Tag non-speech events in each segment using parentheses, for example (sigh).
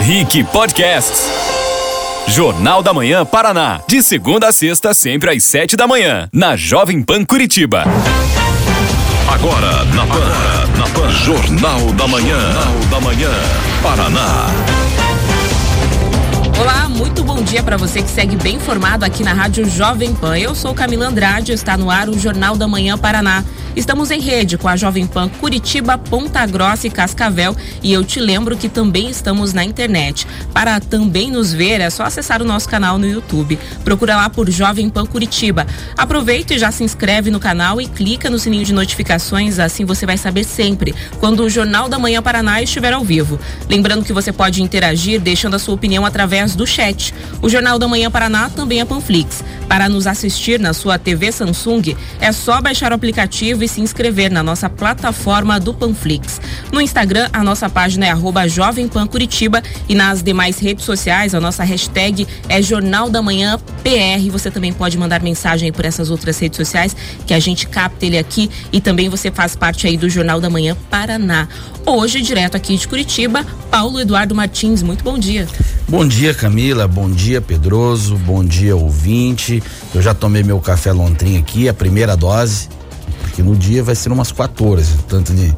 Rick Podcasts. Jornal da Manhã Paraná. De segunda a sexta, sempre às sete da manhã. Na Jovem Pan Curitiba. Agora, na Pan. na Pan. Jornal da Manhã. Jornal da Manhã. Paraná. Olá, muito bom dia para você que segue bem informado aqui na Rádio Jovem Pan. Eu sou Camila Andrade, está no ar o Jornal da Manhã Paraná. Estamos em rede com a Jovem Pan Curitiba, Ponta Grossa e Cascavel e eu te lembro que também estamos na internet. Para também nos ver é só acessar o nosso canal no YouTube. Procura lá por Jovem Pan Curitiba. Aproveita e já se inscreve no canal e clica no sininho de notificações, assim você vai saber sempre quando o Jornal da Manhã Paraná estiver ao vivo. Lembrando que você pode interagir deixando a sua opinião através do chat. O Jornal da Manhã Paraná também é Panflix. Para nos assistir na sua TV Samsung, é só baixar o aplicativo e se inscrever na nossa plataforma do Panflix. No Instagram, a nossa página é arroba Jovem Pan Curitiba e nas demais redes sociais, a nossa hashtag é Jornal da Manhã PR. Você também pode mandar mensagem por essas outras redes sociais que a gente capta ele aqui e também você faz parte aí do Jornal da Manhã Paraná. Hoje, direto aqui de Curitiba, Paulo Eduardo Martins, muito bom dia. Bom dia, Camila. Bom dia, Pedroso. Bom dia, ouvinte. Eu já tomei meu café Lontrim aqui, a primeira dose que no dia vai ser umas 14, tanto de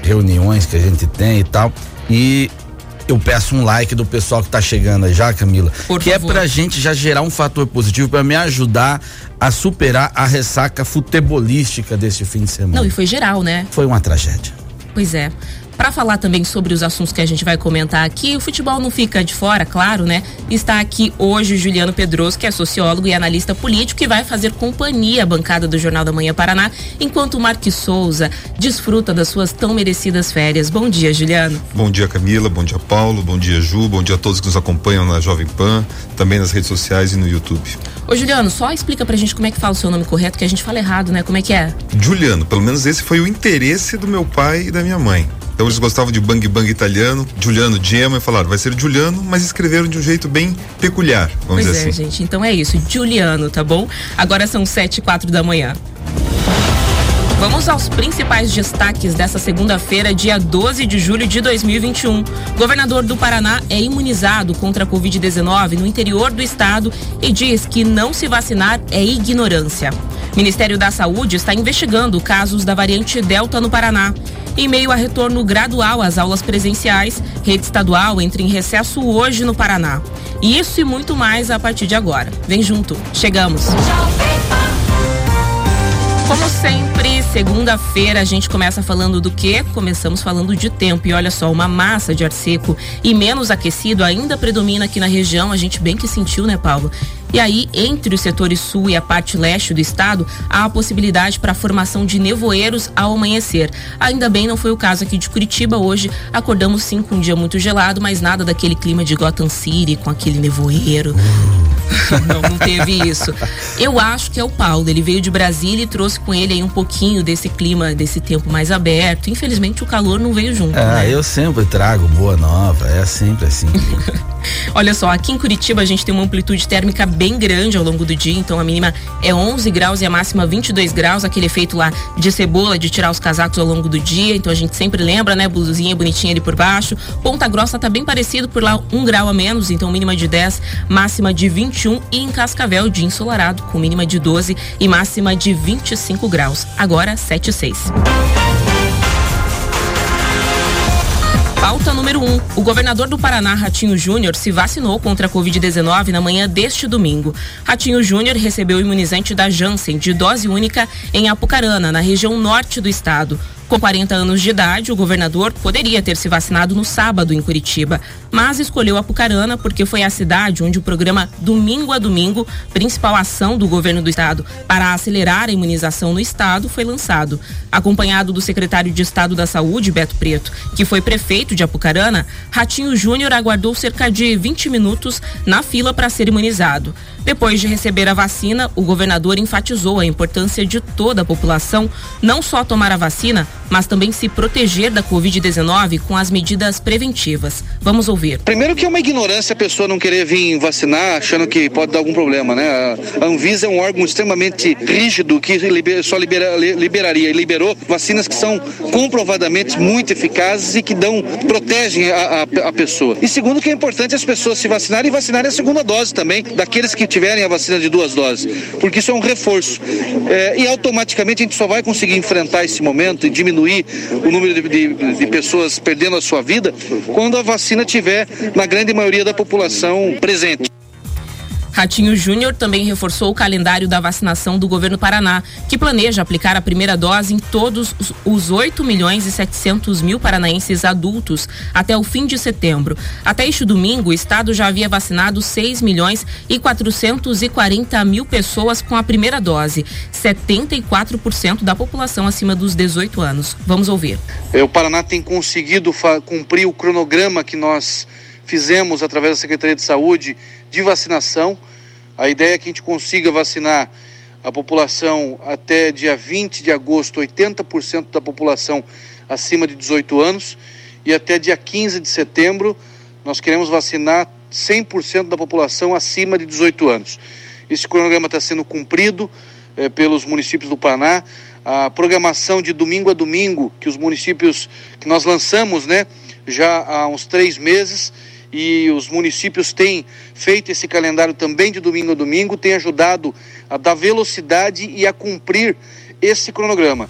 reuniões que a gente tem e tal. E eu peço um like do pessoal que tá chegando aí já, Camila. Por que é favor. é pra gente já gerar um fator positivo para me ajudar a superar a ressaca futebolística deste fim de semana. Não, e foi geral, né? Foi uma tragédia. Pois é. Para falar também sobre os assuntos que a gente vai comentar aqui, o futebol não fica de fora, claro, né? Está aqui hoje o Juliano Pedroso, que é sociólogo e analista político, que vai fazer companhia à bancada do Jornal da Manhã Paraná, enquanto o Marques Souza desfruta das suas tão merecidas férias. Bom dia, Juliano. Bom dia, Camila. Bom dia, Paulo. Bom dia, Ju. Bom dia a todos que nos acompanham na Jovem Pan, também nas redes sociais e no YouTube. Ô, Juliano, só explica pra gente como é que fala o seu nome correto, que a gente fala errado, né? Como é que é? Juliano, pelo menos esse foi o interesse do meu pai e da minha mãe. Então eles gostavam de bang bang italiano, Giuliano Gemma, e falaram, vai ser Giuliano, mas escreveram de um jeito bem peculiar, vamos pois dizer é, assim. gente, então é isso, Giuliano, tá bom? Agora são sete e quatro da manhã. Vamos aos principais destaques dessa segunda-feira, dia 12 de julho de 2021. Governador do Paraná é imunizado contra a Covid-19 no interior do estado e diz que não se vacinar é ignorância. Ministério da Saúde está investigando casos da variante Delta no Paraná. Em meio a retorno gradual às aulas presenciais, rede estadual entra em recesso hoje no Paraná. Isso e muito mais a partir de agora. Vem junto, chegamos. Como sempre, segunda-feira a gente começa falando do quê? Começamos falando de tempo. E olha só, uma massa de ar seco e menos aquecido ainda predomina aqui na região. A gente bem que sentiu, né, Paulo? E aí, entre os setores sul e a parte leste do estado, há a possibilidade para a formação de nevoeiros ao amanhecer. Ainda bem não foi o caso aqui de Curitiba. Hoje acordamos sim com um dia muito gelado, mas nada daquele clima de Gotham City com aquele nevoeiro. Não, não teve isso. Eu acho que é o Paulo. Ele veio de Brasília e trouxe com ele aí um pouquinho desse clima, desse tempo mais aberto. Infelizmente o calor não veio junto. Ah, né? eu sempre trago boa nova. É sempre assim. (laughs) Olha só, aqui em Curitiba a gente tem uma amplitude térmica bem grande ao longo do dia, então a mínima é 11 graus e a máxima 22 graus, aquele efeito lá de cebola, de tirar os casacos ao longo do dia, então a gente sempre lembra, né, blusinha bonitinha ali por baixo. Ponta Grossa tá bem parecido, por lá um grau a menos, então mínima de 10, máxima de 21 e em Cascavel dia ensolarado, com mínima de 12 e máxima de 25 graus. Agora 7 e 6. Pauta número 1. Um, o governador do Paraná, Ratinho Júnior, se vacinou contra a Covid-19 na manhã deste domingo. Ratinho Júnior recebeu o imunizante da Janssen de dose única em Apucarana, na região norte do estado. Com 40 anos de idade, o governador poderia ter se vacinado no sábado em Curitiba, mas escolheu Apucarana porque foi a cidade onde o programa Domingo a Domingo, principal ação do governo do estado para acelerar a imunização no estado, foi lançado. Acompanhado do secretário de Estado da Saúde, Beto Preto, que foi prefeito de Apucarana, Ratinho Júnior aguardou cerca de 20 minutos na fila para ser imunizado. Depois de receber a vacina, o governador enfatizou a importância de toda a população não só tomar a vacina, mas também se proteger da Covid-19 com as medidas preventivas. Vamos ouvir. Primeiro que é uma ignorância a pessoa não querer vir vacinar achando que pode dar algum problema, né? A Anvisa é um órgão extremamente rígido que só libera, liberaria e liberou vacinas que são comprovadamente muito eficazes e que dão, protegem a, a, a pessoa. E segundo que é importante as pessoas se vacinarem e vacinarem a segunda dose também, daqueles que tiverem a vacina de duas doses, porque isso é um reforço. É, e automaticamente a gente só vai conseguir enfrentar esse momento e diminuir o número de, de, de pessoas perdendo a sua vida quando a vacina tiver na grande maioria da população presente. Ratinho Júnior também reforçou o calendário da vacinação do governo Paraná, que planeja aplicar a primeira dose em todos os 8 milhões e 700 mil paranaenses adultos até o fim de setembro. Até este domingo, o estado já havia vacinado 6 milhões e 440 mil pessoas com a primeira dose, 74% da população acima dos 18 anos. Vamos ouvir. É, o Paraná tem conseguido cumprir o cronograma que nós fizemos através da Secretaria de Saúde de vacinação. A ideia é que a gente consiga vacinar a população até dia 20 de agosto, 80% da população acima de 18 anos, e até dia 15 de setembro nós queremos vacinar 100% da população acima de 18 anos. Esse cronograma está sendo cumprido eh, pelos municípios do Paraná. A programação de domingo a domingo que os municípios que nós lançamos, né, já há uns três meses e os municípios têm feito esse calendário também de domingo a domingo, tem ajudado a dar velocidade e a cumprir esse cronograma.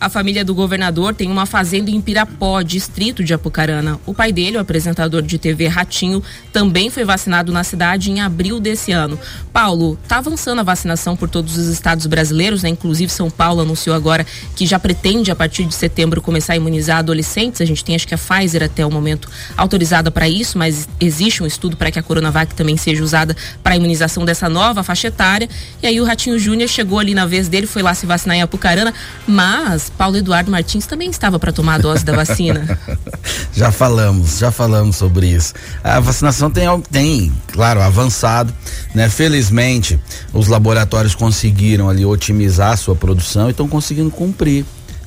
A família do governador tem uma fazenda em Pirapó, distrito de Apucarana. O pai dele, o apresentador de TV Ratinho, também foi vacinado na cidade em abril desse ano. Paulo, está avançando a vacinação por todos os estados brasileiros, né? Inclusive São Paulo anunciou agora que já pretende a partir de setembro começar a imunizar adolescentes. A gente tem acho que a Pfizer até o momento autorizada para isso, mas existe um estudo para que a Coronavac também seja usada para a imunização dessa nova faixa etária. E aí o Ratinho Júnior chegou ali na vez dele, foi lá se vacinar em Apucarana, mas Paulo Eduardo Martins também estava para tomar a dose da vacina. (laughs) já falamos, já falamos sobre isso. A vacinação tem, tem, claro, avançado, né? Felizmente, os laboratórios conseguiram ali otimizar a sua produção e estão conseguindo cumprir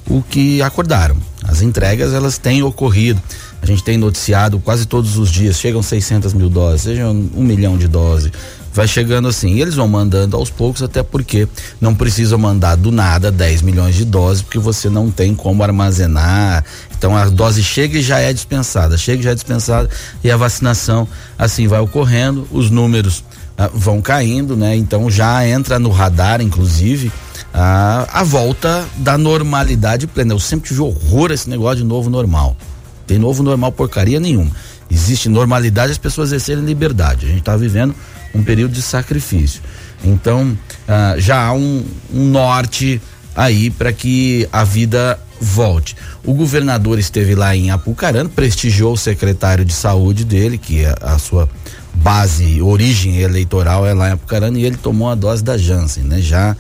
o que acordaram. As entregas elas têm ocorrido. A gente tem noticiado quase todos os dias, chegam 600 mil doses, sejam um milhão de doses, vai chegando assim. E eles vão mandando aos poucos, até porque não precisa mandar do nada 10 milhões de doses, porque você não tem como armazenar. Então a dose chega e já é dispensada, chega e já é dispensada e a vacinação assim vai ocorrendo, os números ah, vão caindo, né? Então já entra no radar, inclusive. A, volta da normalidade plena. Eu sempre tive horror a esse negócio de novo normal. Tem novo normal porcaria nenhuma. Existe normalidade as pessoas exercerem liberdade. A gente está vivendo um período de sacrifício. Então, ah, já há um, um norte aí para que a vida volte. O governador esteve lá em Apucarana, prestigiou o secretário de saúde dele, que é a sua base, origem eleitoral é lá em Apucarana, e ele tomou a dose da Janssen, né? Já,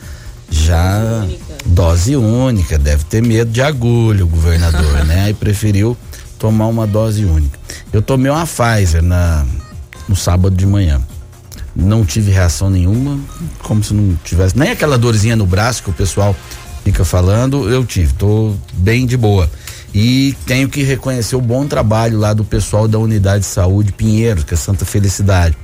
já dose única, dose única deve ter medo de agulha o governador, né? Aí preferiu tomar uma dose única. Eu tomei uma Pfizer na, no sábado de manhã não tive reação nenhuma, como se não tivesse nem aquela dorzinha no braço que o pessoal fica falando, eu tive, tô bem de boa. E tenho que reconhecer o bom trabalho lá do pessoal da unidade de saúde Pinheiros, que é Santa Felicidade.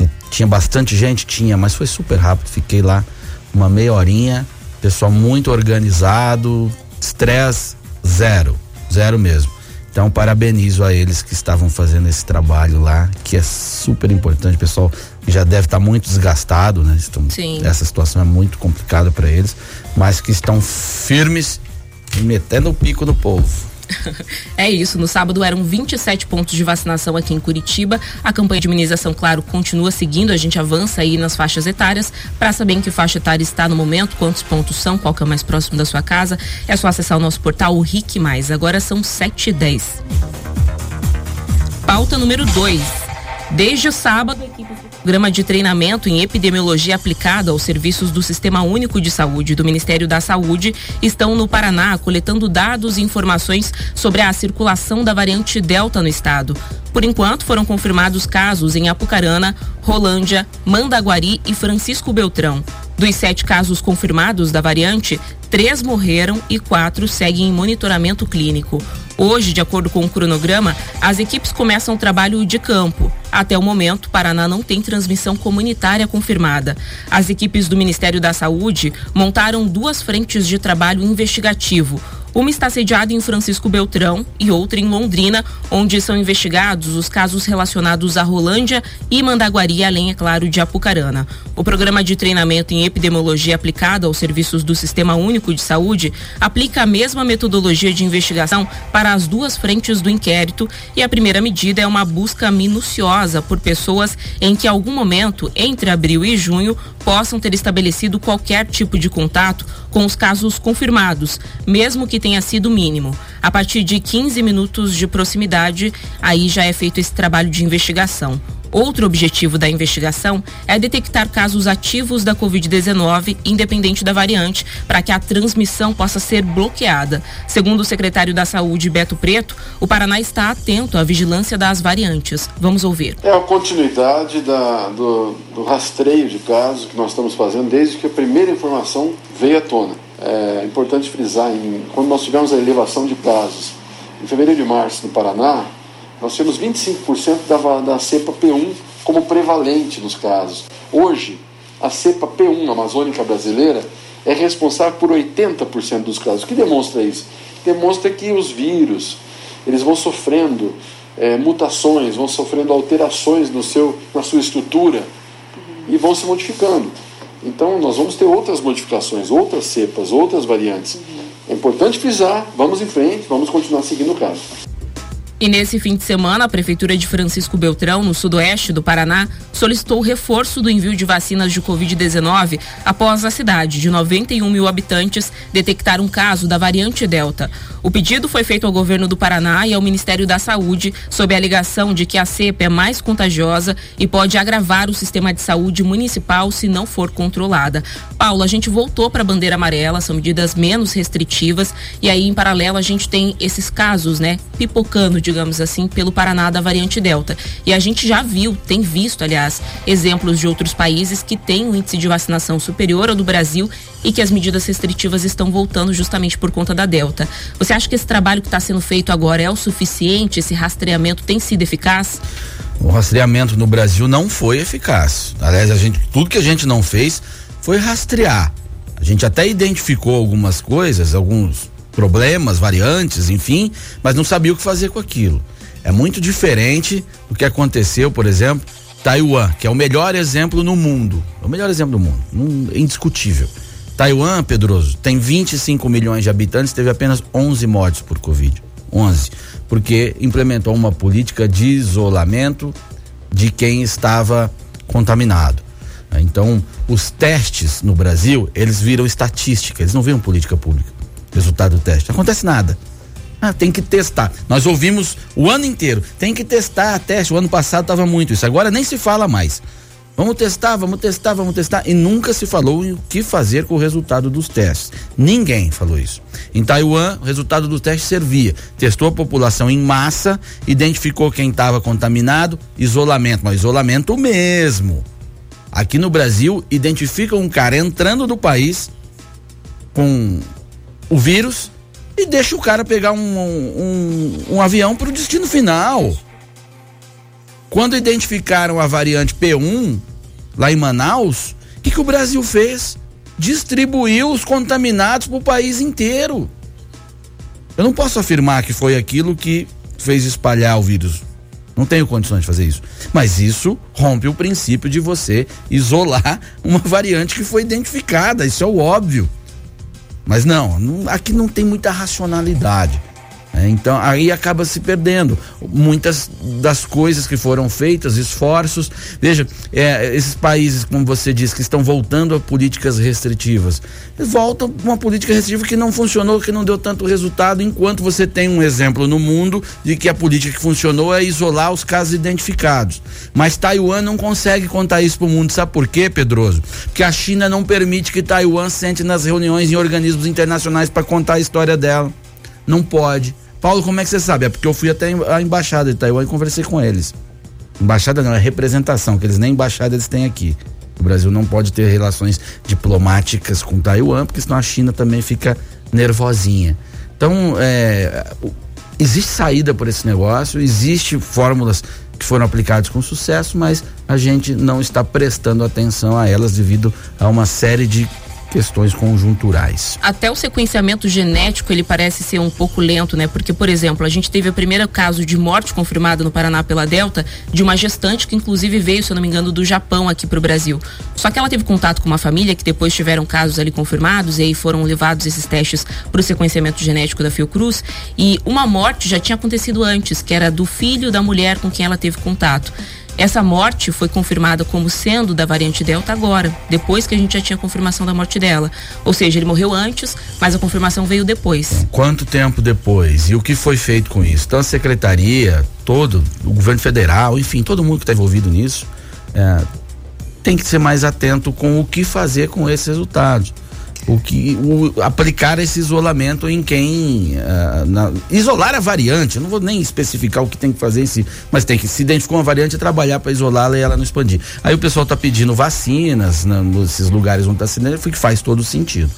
E tinha bastante gente, tinha, mas foi super rápido, fiquei lá uma meia horinha, pessoal muito organizado, estresse zero, zero mesmo. Então, parabenizo a eles que estavam fazendo esse trabalho lá, que é super importante, pessoal já deve estar tá muito desgastado, né? Estão, Sim. Essa situação é muito complicada para eles, mas que estão firmes e metendo o pico no povo. (laughs) É isso, no sábado eram 27 pontos de vacinação aqui em Curitiba. A campanha de imunização, claro, continua seguindo, a gente avança aí nas faixas etárias. Para saber em que faixa etária está no momento, quantos pontos são, qual que é o mais próximo da sua casa, é só acessar o nosso portal, o RIC. Agora são 7 e 10. Pauta número 2. Desde o sábado, a equipe programa de treinamento em epidemiologia aplicada aos serviços do Sistema Único de Saúde do Ministério da Saúde estão no Paraná coletando dados e informações sobre a circulação da variante Delta no estado. Por enquanto, foram confirmados casos em Apucarana, Rolândia, Mandaguari e Francisco Beltrão. Dos sete casos confirmados da variante, três morreram e quatro seguem em monitoramento clínico. Hoje, de acordo com o cronograma, as equipes começam o trabalho de campo. Até o momento, Paraná não tem transmissão comunitária confirmada. As equipes do Ministério da Saúde montaram duas frentes de trabalho investigativo uma está sediada em Francisco Beltrão e outra em Londrina, onde são investigados os casos relacionados a Rolândia e Mandaguari, além, é claro, de Apucarana. O programa de treinamento em epidemiologia aplicada aos serviços do Sistema Único de Saúde aplica a mesma metodologia de investigação para as duas frentes do inquérito e a primeira medida é uma busca minuciosa por pessoas em que, em algum momento, entre abril e junho, possam ter estabelecido qualquer tipo de contato com os casos confirmados, mesmo que tenha sido mínimo. A partir de 15 minutos de proximidade, aí já é feito esse trabalho de investigação. Outro objetivo da investigação é detectar casos ativos da Covid-19, independente da variante, para que a transmissão possa ser bloqueada. Segundo o secretário da Saúde, Beto Preto, o Paraná está atento à vigilância das variantes. Vamos ouvir. É a continuidade da, do, do rastreio de casos que nós estamos fazendo desde que a primeira informação veio à tona. É importante frisar, em, quando nós tivemos a elevação de casos em fevereiro e março no Paraná, nós temos 25% da, da cepa P1 como prevalente nos casos. Hoje, a cepa P1 amazônica brasileira é responsável por 80% dos casos. O que demonstra isso? Demonstra que os vírus eles vão sofrendo é, mutações, vão sofrendo alterações no seu, na sua estrutura e vão se modificando. Então, nós vamos ter outras modificações, outras cepas, outras variantes. É importante frisar, vamos em frente, vamos continuar seguindo o caso. E nesse fim de semana, a Prefeitura de Francisco Beltrão, no sudoeste do Paraná, solicitou o reforço do envio de vacinas de Covid-19 após a cidade, de 91 mil habitantes, detectar um caso da variante Delta. O pedido foi feito ao governo do Paraná e ao Ministério da Saúde, sob a alegação de que a cepa é mais contagiosa e pode agravar o sistema de saúde municipal se não for controlada. Paulo, a gente voltou para a bandeira amarela, são medidas menos restritivas, e aí, em paralelo, a gente tem esses casos, né, pipocando digamos assim, pelo Paraná da variante Delta. E a gente já viu, tem visto, aliás, exemplos de outros países que têm um índice de vacinação superior ao do Brasil e que as medidas restritivas estão voltando justamente por conta da Delta. Você acha que esse trabalho que está sendo feito agora é o suficiente? Esse rastreamento tem sido eficaz? O rastreamento no Brasil não foi eficaz. Aliás, a gente, tudo que a gente não fez foi rastrear. A gente até identificou algumas coisas, alguns problemas, variantes, enfim, mas não sabia o que fazer com aquilo. É muito diferente do que aconteceu, por exemplo, Taiwan, que é o melhor exemplo no mundo. É o melhor exemplo do mundo, um, indiscutível. Taiwan, Pedroso, tem 25 milhões de habitantes, teve apenas 11 mortes por Covid. 11. Porque implementou uma política de isolamento de quem estava contaminado. Então, os testes no Brasil, eles viram estatística, eles não viram política pública resultado do teste. Acontece nada. Ah, tem que testar. Nós ouvimos o ano inteiro. Tem que testar teste. O ano passado estava muito isso. Agora nem se fala mais. Vamos testar, vamos testar, vamos testar. E nunca se falou em o que fazer com o resultado dos testes. Ninguém falou isso. Em Taiwan, o resultado do teste servia. Testou a população em massa, identificou quem estava contaminado, isolamento, mas isolamento mesmo. Aqui no Brasil, identifica um cara entrando no país com o vírus e deixa o cara pegar um, um, um avião para o destino final. Quando identificaram a variante P1 lá em Manaus, o que, que o Brasil fez? Distribuiu os contaminados para o país inteiro. Eu não posso afirmar que foi aquilo que fez espalhar o vírus. Não tenho condições de fazer isso. Mas isso rompe o princípio de você isolar (laughs) uma variante que foi identificada. Isso é o óbvio. Mas não, aqui não tem muita racionalidade. É, então aí acaba se perdendo muitas das coisas que foram feitas, esforços. Veja, é, esses países, como você disse, que estão voltando a políticas restritivas, voltam uma política restritiva que não funcionou, que não deu tanto resultado, enquanto você tem um exemplo no mundo de que a política que funcionou é isolar os casos identificados. Mas Taiwan não consegue contar isso para o mundo. Sabe por quê, Pedroso? Porque a China não permite que Taiwan sente nas reuniões em organismos internacionais para contar a história dela. Não pode. Paulo, como é que você sabe? É porque eu fui até a embaixada de Taiwan e conversei com eles. Embaixada não, é representação, que eles nem embaixada eles têm aqui. O Brasil não pode ter relações diplomáticas com Taiwan, porque senão a China também fica nervosinha. Então, é, existe saída por esse negócio, existe fórmulas que foram aplicadas com sucesso, mas a gente não está prestando atenção a elas devido a uma série de questões conjunturais. Até o sequenciamento genético ele parece ser um pouco lento, né? Porque, por exemplo, a gente teve o primeiro caso de morte confirmada no Paraná pela Delta de uma gestante que inclusive veio, se eu não me engano, do Japão aqui para o Brasil. Só que ela teve contato com uma família que depois tiveram casos ali confirmados e aí foram levados esses testes para o sequenciamento genético da Fiocruz e uma morte já tinha acontecido antes, que era do filho da mulher com quem ela teve contato. Essa morte foi confirmada como sendo da variante Delta agora, depois que a gente já tinha confirmação da morte dela. Ou seja, ele morreu antes, mas a confirmação veio depois. Quanto tempo depois? E o que foi feito com isso? Então a secretaria, todo, o governo federal, enfim, todo mundo que está envolvido nisso, é, tem que ser mais atento com o que fazer com esses resultados o que o, aplicar esse isolamento em quem uh, na, isolar a variante. não vou nem especificar o que tem que fazer em si, mas tem que se identificar uma variante e trabalhar para isolá-la e ela não expandir. Aí o pessoal está pedindo vacinas né, nesses lugares onde está sendo, que faz todo sentido.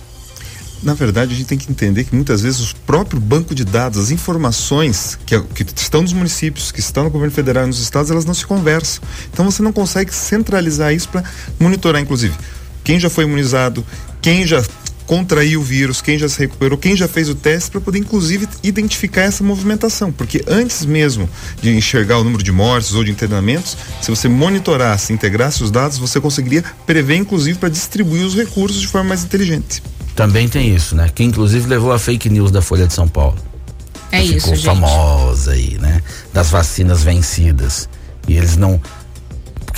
Na verdade, a gente tem que entender que muitas vezes o próprio banco de dados, as informações que, que, estão nos municípios, que estão no governo federal e nos estados, elas não se conversam. Então você não consegue centralizar isso para monitorar, inclusive, quem já foi imunizado, quem já contraiu o vírus, quem já se recuperou, quem já fez o teste, para poder inclusive identificar essa movimentação. Porque antes mesmo de enxergar o número de mortes ou de internamentos, se você monitorasse, integrasse os dados, você conseguiria prever, inclusive, para distribuir os recursos de forma mais inteligente. Também tem isso, né? Que inclusive levou a fake news da Folha de São Paulo. É isso, Ficou gente. famosa aí, né? Das vacinas vencidas. E eles não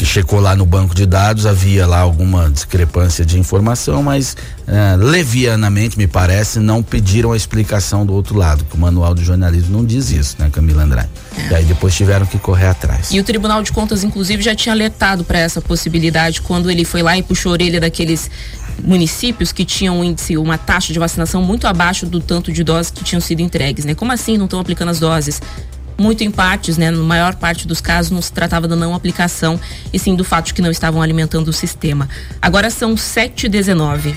que checou lá no banco de dados, havia lá alguma discrepância de informação, mas uh, levianamente, me parece, não pediram a explicação do outro lado, que o manual do jornalismo não diz isso, né, Camila Andrade? É. E aí depois tiveram que correr atrás. E o Tribunal de Contas, inclusive, já tinha alertado para essa possibilidade quando ele foi lá e puxou a orelha daqueles municípios que tinham um índice, uma taxa de vacinação muito abaixo do tanto de doses que tinham sido entregues, né? Como assim não estão aplicando as doses? Muito em partes, né, na maior parte dos casos, não se tratava da não aplicação, e sim do fato de que não estavam alimentando o sistema. Agora são 7h19.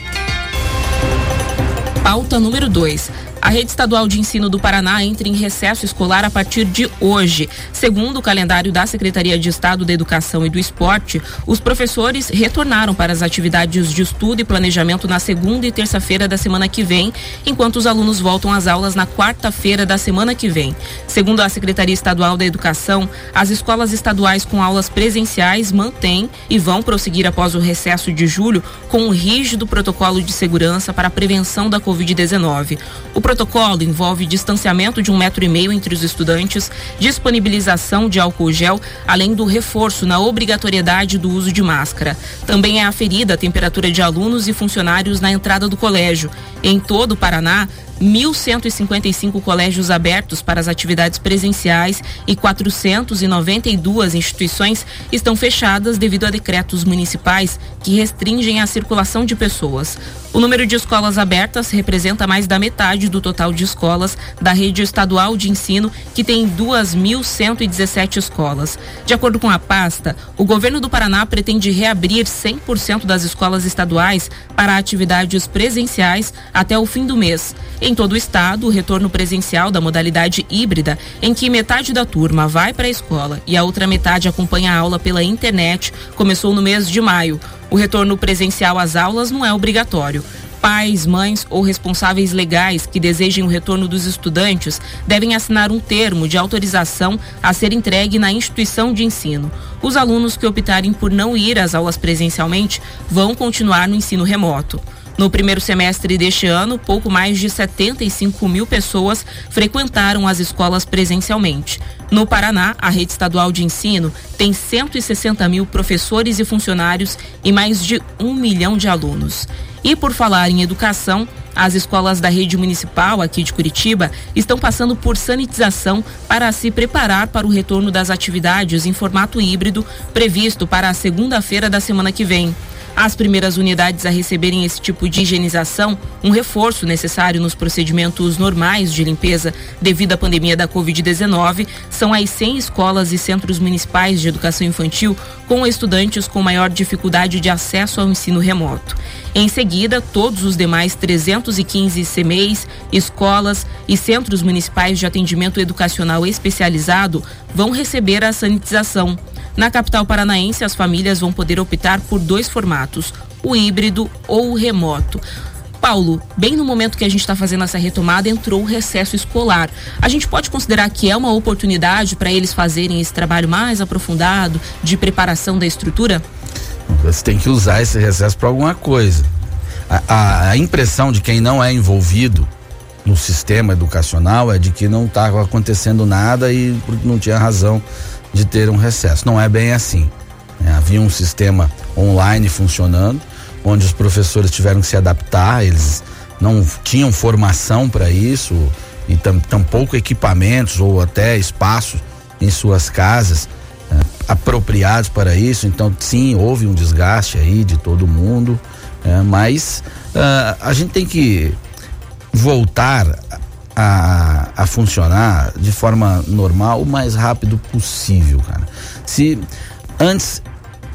Pauta número 2. A rede estadual de ensino do Paraná entra em recesso escolar a partir de hoje. Segundo o calendário da Secretaria de Estado da Educação e do Esporte, os professores retornaram para as atividades de estudo e planejamento na segunda e terça-feira da semana que vem, enquanto os alunos voltam às aulas na quarta-feira da semana que vem. Segundo a Secretaria Estadual da Educação, as escolas estaduais com aulas presenciais mantêm e vão prosseguir após o recesso de julho com um rígido protocolo de segurança para a prevenção da Covid-19. O protocolo envolve distanciamento de um metro e meio entre os estudantes, disponibilização de álcool gel, além do reforço na obrigatoriedade do uso de máscara. Também é aferida a temperatura de alunos e funcionários na entrada do colégio. Em todo o Paraná, 1.155 colégios abertos para as atividades presenciais e 492 instituições estão fechadas devido a decretos municipais que restringem a circulação de pessoas. O número de escolas abertas representa mais da metade do total de escolas da rede estadual de ensino, que tem 2.117 escolas. De acordo com a pasta, o governo do Paraná pretende reabrir 100% das escolas estaduais para atividades presenciais até o fim do mês. Em todo o estado, o retorno presencial da modalidade híbrida, em que metade da turma vai para a escola e a outra metade acompanha a aula pela internet, começou no mês de maio. O retorno presencial às aulas não é obrigatório. Pais, mães ou responsáveis legais que desejem o retorno dos estudantes devem assinar um termo de autorização a ser entregue na instituição de ensino. Os alunos que optarem por não ir às aulas presencialmente vão continuar no ensino remoto. No primeiro semestre deste ano, pouco mais de 75 mil pessoas frequentaram as escolas presencialmente. No Paraná, a rede estadual de ensino tem 160 mil professores e funcionários e mais de um milhão de alunos. E por falar em educação, as escolas da rede municipal aqui de Curitiba estão passando por sanitização para se preparar para o retorno das atividades em formato híbrido previsto para a segunda-feira da semana que vem. As primeiras unidades a receberem esse tipo de higienização, um reforço necessário nos procedimentos normais de limpeza devido à pandemia da Covid-19, são as 100 escolas e centros municipais de educação infantil com estudantes com maior dificuldade de acesso ao ensino remoto. Em seguida, todos os demais 315 CMEs, escolas e centros municipais de atendimento educacional especializado vão receber a sanitização. Na capital paranaense, as famílias vão poder optar por dois formatos, o híbrido ou o remoto. Paulo, bem no momento que a gente está fazendo essa retomada, entrou o recesso escolar. A gente pode considerar que é uma oportunidade para eles fazerem esse trabalho mais aprofundado de preparação da estrutura? Você tem que usar esse recesso para alguma coisa. A, a, a, impressão de quem não é envolvido no sistema educacional é de que não estava acontecendo nada e não tinha razão de ter um recesso. Não é bem assim. É, havia um sistema online funcionando, onde os professores tiveram que se adaptar, eles não tinham formação para isso e tam, tampouco equipamentos ou até espaços em suas casas é, apropriados para isso. Então, sim, houve um desgaste aí de todo mundo, é, mas uh, a gente tem que voltar a, a funcionar de forma normal o mais rápido possível, cara. Se antes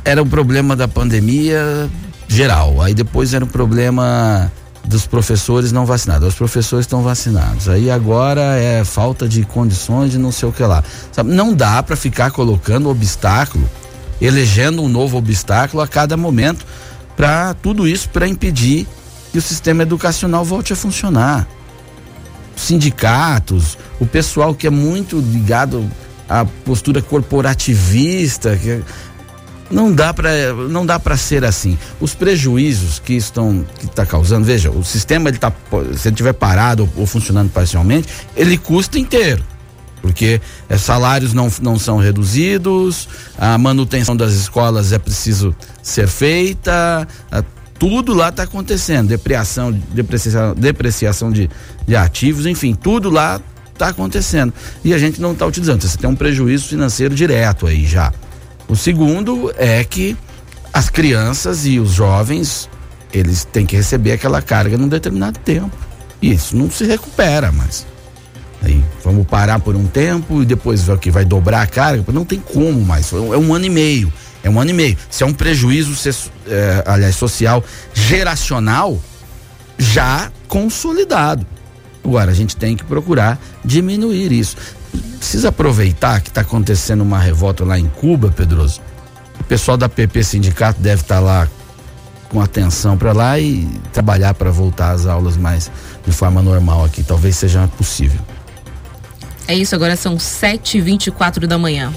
era o problema da pandemia geral, aí depois era o problema dos professores não vacinados. Os professores estão vacinados. Aí agora é falta de condições de não sei o que lá. Sabe? Não dá para ficar colocando obstáculo, elegendo um novo obstáculo a cada momento para tudo isso para impedir que o sistema educacional volte a funcionar sindicatos, o pessoal que é muito ligado à postura corporativista, que não dá para não dá para ser assim. Os prejuízos que estão que está causando, veja, o sistema ele tá se ele tiver parado ou, ou funcionando parcialmente, ele custa inteiro porque é, salários não, não são reduzidos, a manutenção das escolas é preciso ser feita, a, tudo lá está acontecendo, depreciação, depreciação, depreciação de, de ativos, enfim, tudo lá está acontecendo. E a gente não está utilizando. Você tem um prejuízo financeiro direto aí já. O segundo é que as crianças e os jovens, eles têm que receber aquela carga num determinado tempo. E isso não se recupera mais. Aí vamos parar por um tempo e depois que vai dobrar a carga, não tem como mais. É um ano e meio. É um ano e meio. Se é um prejuízo, é, aliás, social geracional já consolidado. Agora, a gente tem que procurar diminuir isso. Precisa aproveitar que está acontecendo uma revolta lá em Cuba, Pedroso. O pessoal da PP Sindicato deve estar tá lá com atenção para lá e trabalhar para voltar às aulas mais de forma normal aqui. Talvez seja possível. É isso, agora são 7h24 da manhã.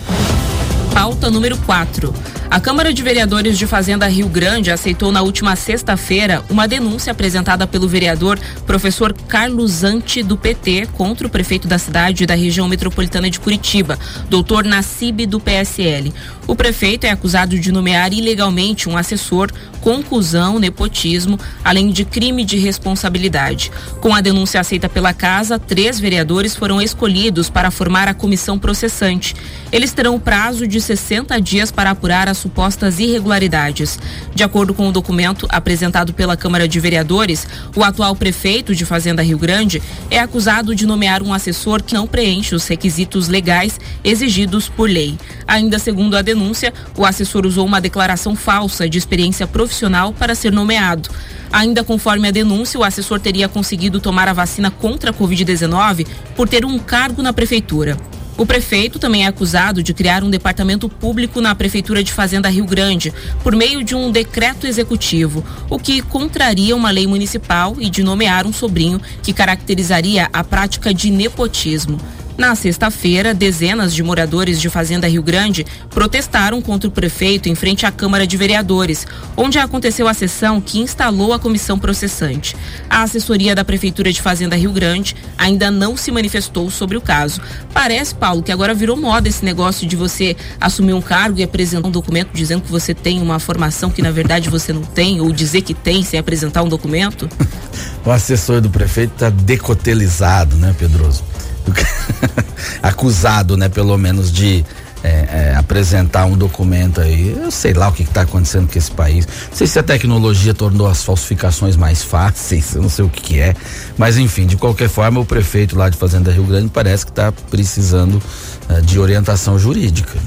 Pauta número 4. A Câmara de Vereadores de Fazenda Rio Grande aceitou na última sexta-feira uma denúncia apresentada pelo vereador professor Carlos Ante do PT contra o prefeito da cidade e da região metropolitana de Curitiba, doutor Nassib do PSL. O prefeito é acusado de nomear ilegalmente um assessor, conclusão, nepotismo, além de crime de responsabilidade. Com a denúncia aceita pela casa, três vereadores foram escolhidos para formar a comissão processante. Eles terão prazo de 60 dias para apurar as supostas irregularidades. De acordo com o documento apresentado pela Câmara de Vereadores, o atual prefeito de Fazenda Rio Grande é acusado de nomear um assessor que não preenche os requisitos legais exigidos por lei. Ainda segundo a denúncia, o assessor usou uma declaração falsa de experiência profissional para ser nomeado. Ainda conforme a denúncia, o assessor teria conseguido tomar a vacina contra a Covid-19 por ter um cargo na prefeitura. O prefeito também é acusado de criar um departamento público na Prefeitura de Fazenda Rio Grande, por meio de um decreto executivo, o que contraria uma lei municipal e de nomear um sobrinho que caracterizaria a prática de nepotismo. Na sexta-feira, dezenas de moradores de Fazenda Rio Grande protestaram contra o prefeito em frente à Câmara de Vereadores, onde aconteceu a sessão que instalou a comissão processante. A assessoria da Prefeitura de Fazenda Rio Grande ainda não se manifestou sobre o caso. Parece, Paulo, que agora virou moda esse negócio de você assumir um cargo e apresentar um documento dizendo que você tem uma formação que na verdade você não tem, ou dizer que tem sem apresentar um documento. (laughs) o assessor do prefeito está decotelizado, né, Pedroso? (laughs) acusado, né, pelo menos de é, é, apresentar um documento aí. Eu sei lá o que está acontecendo com esse país. Não sei se a tecnologia tornou as falsificações mais fáceis, eu não sei o que, que é. Mas enfim, de qualquer forma, o prefeito lá de Fazenda Rio Grande parece que está precisando uh, de orientação jurídica.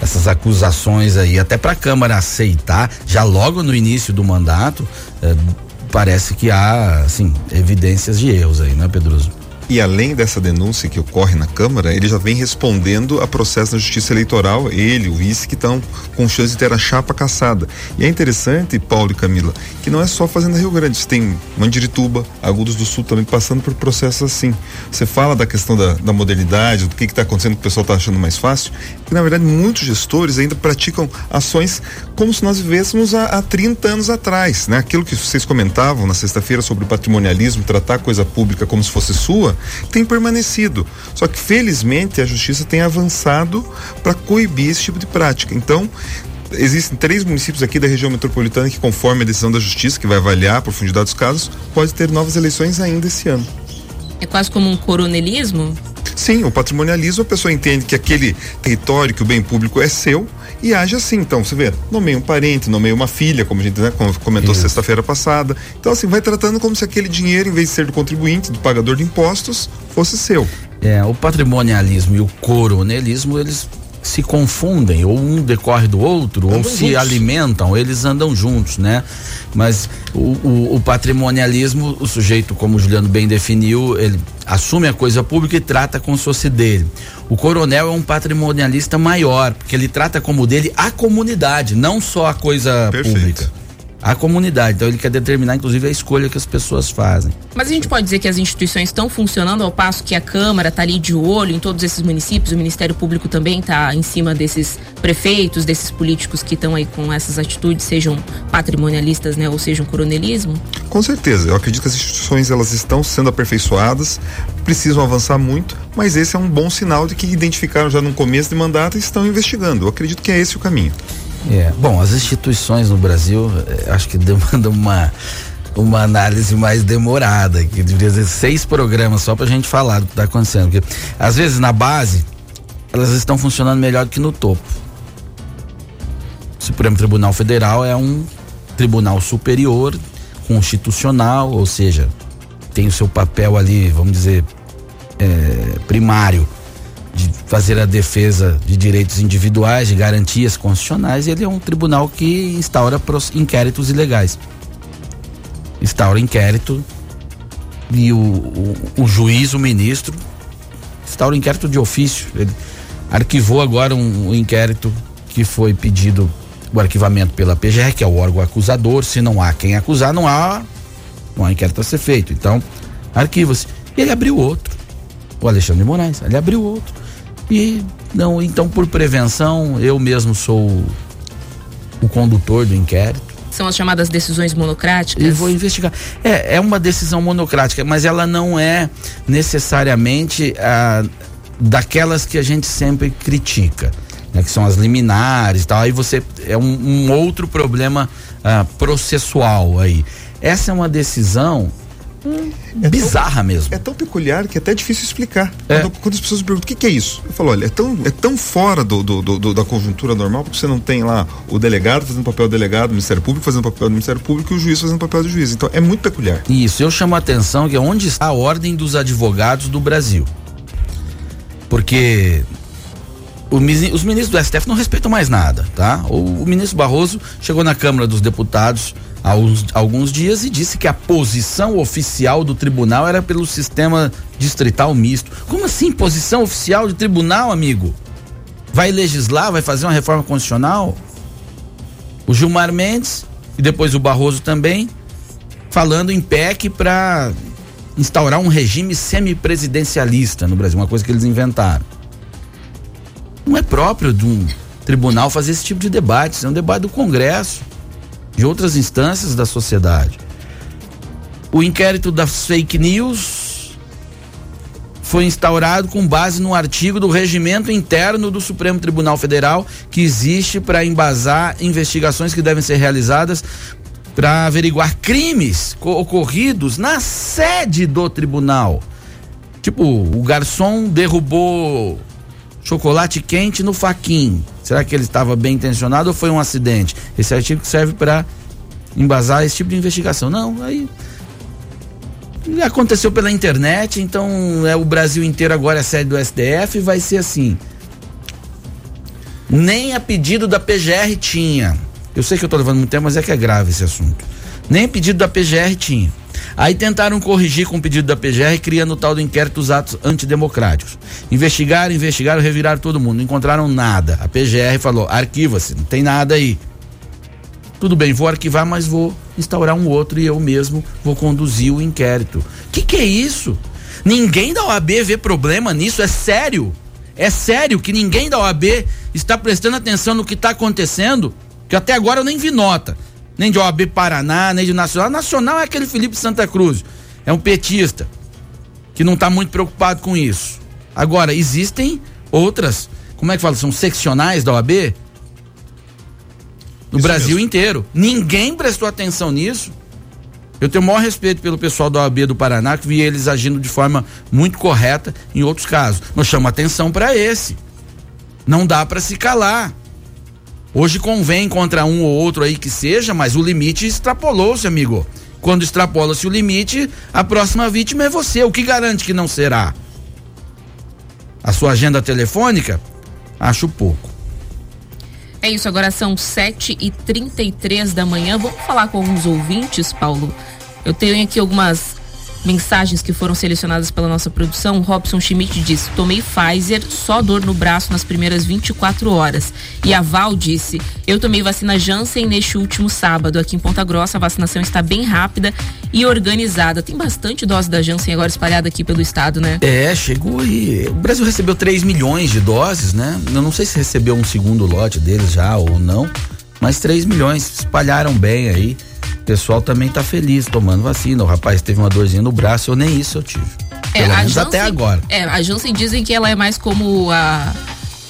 Essas acusações aí, até para a Câmara aceitar, já logo no início do mandato, uh, parece que há, assim, evidências de erros aí, né, Pedroso? E além dessa denúncia que ocorre na Câmara, ele já vem respondendo a processo na Justiça Eleitoral, ele, o vice, que estão com chance de ter a chapa caçada. E é interessante, Paulo e Camila, que não é só Fazenda Rio Grande, você tem Mandirituba, Agudos do Sul também passando por processos assim. Você fala da questão da, da modernidade, do que está acontecendo que o pessoal está achando mais fácil, que na verdade muitos gestores ainda praticam ações como se nós vivêssemos há, há 30 anos atrás, né? Aquilo que vocês comentavam na sexta-feira sobre patrimonialismo, tratar a coisa pública como se fosse sua, tem permanecido. Só que felizmente a justiça tem avançado para coibir esse tipo de prática. Então, existem três municípios aqui da região metropolitana que, conforme a decisão da justiça, que vai avaliar a profundidade dos casos, pode ter novas eleições ainda esse ano. É quase como um coronelismo? Sim, o patrimonialismo, a pessoa entende que aquele território, que o bem público é seu e age assim. Então, você vê, nomeia um parente, nomeia uma filha, como a gente né, comentou sexta-feira passada. Então, assim, vai tratando como se aquele dinheiro, em vez de ser do contribuinte, do pagador de impostos, fosse seu. É, o patrimonialismo e o coronelismo, eles se confundem, ou um decorre do outro, andam ou se juntos. alimentam, eles andam juntos, né? Mas o, o, o, patrimonialismo, o sujeito, como o Juliano bem definiu, ele assume a coisa pública e trata como se fosse dele. O coronel é um patrimonialista maior, porque ele trata como dele a comunidade, não só a coisa Perfeito. pública a comunidade. Então ele quer determinar, inclusive, a escolha que as pessoas fazem. Mas a gente pode dizer que as instituições estão funcionando ao passo que a Câmara está ali de olho em todos esses municípios, o Ministério Público também está em cima desses prefeitos, desses políticos que estão aí com essas atitudes, sejam patrimonialistas, né, ou sejam coronelismo? Com certeza. Eu acredito que as instituições elas estão sendo aperfeiçoadas, precisam avançar muito, mas esse é um bom sinal de que identificaram já no começo de mandato e estão investigando. Eu acredito que é esse o caminho. É, bom, as instituições no Brasil, é, acho que (laughs) demandam uma uma análise mais demorada, que deveria ser seis programas só pra gente falar do que tá acontecendo. Porque às vezes na base elas estão funcionando melhor do que no topo. O Supremo Tribunal Federal é um tribunal superior, constitucional, ou seja, tem o seu papel ali, vamos dizer, é, primário fazer a defesa de direitos individuais, de garantias constitucionais, ele é um tribunal que instaura inquéritos ilegais. Instaura inquérito e o, o, o juiz, o ministro, instaura inquérito de ofício. Ele arquivou agora um, um inquérito que foi pedido o arquivamento pela PGR, que é o órgão acusador. Se não há quem acusar, não há, não há inquérito a ser feito. Então, arquiva-se. E ele abriu outro. O Alexandre Moraes, ele abriu outro. E não, então por prevenção, eu mesmo sou o condutor do inquérito. São as chamadas decisões monocráticas? E vou investigar. É, é uma decisão monocrática, mas ela não é necessariamente a, daquelas que a gente sempre critica, né, que são as liminares e tal. Aí você é um, um outro problema uh, processual aí. Essa é uma decisão é bizarra tão, mesmo. É tão peculiar que é até difícil explicar. É. Quando, quando, as pessoas me perguntam o que, que, é isso, eu falo, olha, é tão, é tão fora do, do, do, da conjuntura normal, porque você não tem lá o delegado fazendo papel do delegado, o Ministério Público fazendo papel do Ministério Público e o juiz fazendo papel do juiz. Então é muito peculiar. Isso, eu chamo a atenção que é onde está a ordem dos advogados do Brasil. Porque o, os ministros do STF não respeitam mais nada, tá? O, o ministro Barroso chegou na Câmara dos Deputados uns, alguns dias e disse que a posição oficial do tribunal era pelo sistema distrital misto. Como assim, posição oficial de tribunal, amigo? Vai legislar, vai fazer uma reforma constitucional? O Gilmar Mendes e depois o Barroso também falando em PEC para instaurar um regime semipresidencialista no Brasil, uma coisa que eles inventaram. Não é próprio de um tribunal fazer esse tipo de debate, isso é um debate do Congresso, de outras instâncias da sociedade. O inquérito das fake news foi instaurado com base no artigo do regimento interno do Supremo Tribunal Federal que existe para embasar investigações que devem ser realizadas para averiguar crimes ocorridos na sede do tribunal. Tipo, o garçom derrubou chocolate quente no faquin. Será que ele estava bem intencionado ou foi um acidente? Esse artigo serve para embasar esse tipo de investigação. Não, aí aconteceu pela internet, então é o Brasil inteiro agora é sede do STF e vai ser assim. Nem a pedido da PGR tinha. Eu sei que eu estou levando muito tempo, mas é que é grave esse assunto. Nem pedido da PGR tinha. Aí tentaram corrigir com o pedido da PGR, criando o tal do inquérito dos atos antidemocráticos. Investigaram, investigaram, reviraram todo mundo, não encontraram nada. A PGR falou: arquiva-se, não tem nada aí. Tudo bem, vou arquivar, mas vou instaurar um outro e eu mesmo vou conduzir o inquérito. Que que é isso? Ninguém da OAB vê problema nisso, é sério? É sério que ninguém da OAB está prestando atenção no que está acontecendo? Que até agora eu nem vi nota. Nem de OAB Paraná, nem de Nacional. Nacional é aquele Felipe Santa Cruz. É um petista. Que não está muito preocupado com isso. Agora, existem outras, como é que fala? São seccionais da OAB? No isso Brasil mesmo. inteiro. Ninguém prestou atenção nisso. Eu tenho o maior respeito pelo pessoal da OAB do Paraná, que vi eles agindo de forma muito correta em outros casos. Mas chama atenção para esse. Não dá para se calar. Hoje convém contra um ou outro aí que seja, mas o limite extrapolou-se, amigo. Quando extrapola-se o limite, a próxima vítima é você. O que garante que não será? A sua agenda telefônica? Acho pouco. É isso, agora são 7 e 33 da manhã. Vamos falar com alguns ouvintes, Paulo. Eu tenho aqui algumas mensagens que foram selecionadas pela nossa produção, Robson Schmidt disse: Tomei Pfizer, só dor no braço nas primeiras 24 horas. E a Val disse: Eu tomei vacina Janssen neste último sábado. Aqui em Ponta Grossa, a vacinação está bem rápida e organizada. Tem bastante dose da Janssen agora espalhada aqui pelo estado, né? É, chegou aí. O Brasil recebeu 3 milhões de doses, né? Eu não sei se recebeu um segundo lote deles já ou não, mas 3 milhões espalharam bem aí. O pessoal também tá feliz tomando vacina. O rapaz teve uma dorzinha no braço, eu nem isso eu tive. É, Pelo menos Janssen, até agora. É, a Janssen dizem que ela é mais como a,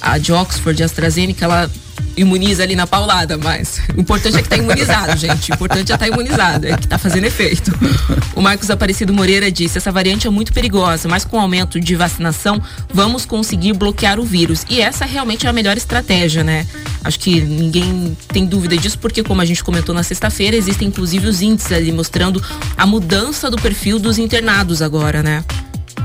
a de Oxford, a AstraZeneca, ela imuniza ali na paulada, mas o importante é que tá imunizado, gente. O importante é estar tá imunizado, é que tá fazendo efeito. O Marcos Aparecido Moreira disse: essa variante é muito perigosa, mas com o aumento de vacinação, vamos conseguir bloquear o vírus. E essa realmente é a melhor estratégia, né? Acho que ninguém tem dúvida disso, porque, como a gente comentou na sexta-feira, existem inclusive os índices ali mostrando a mudança do perfil dos internados agora, né?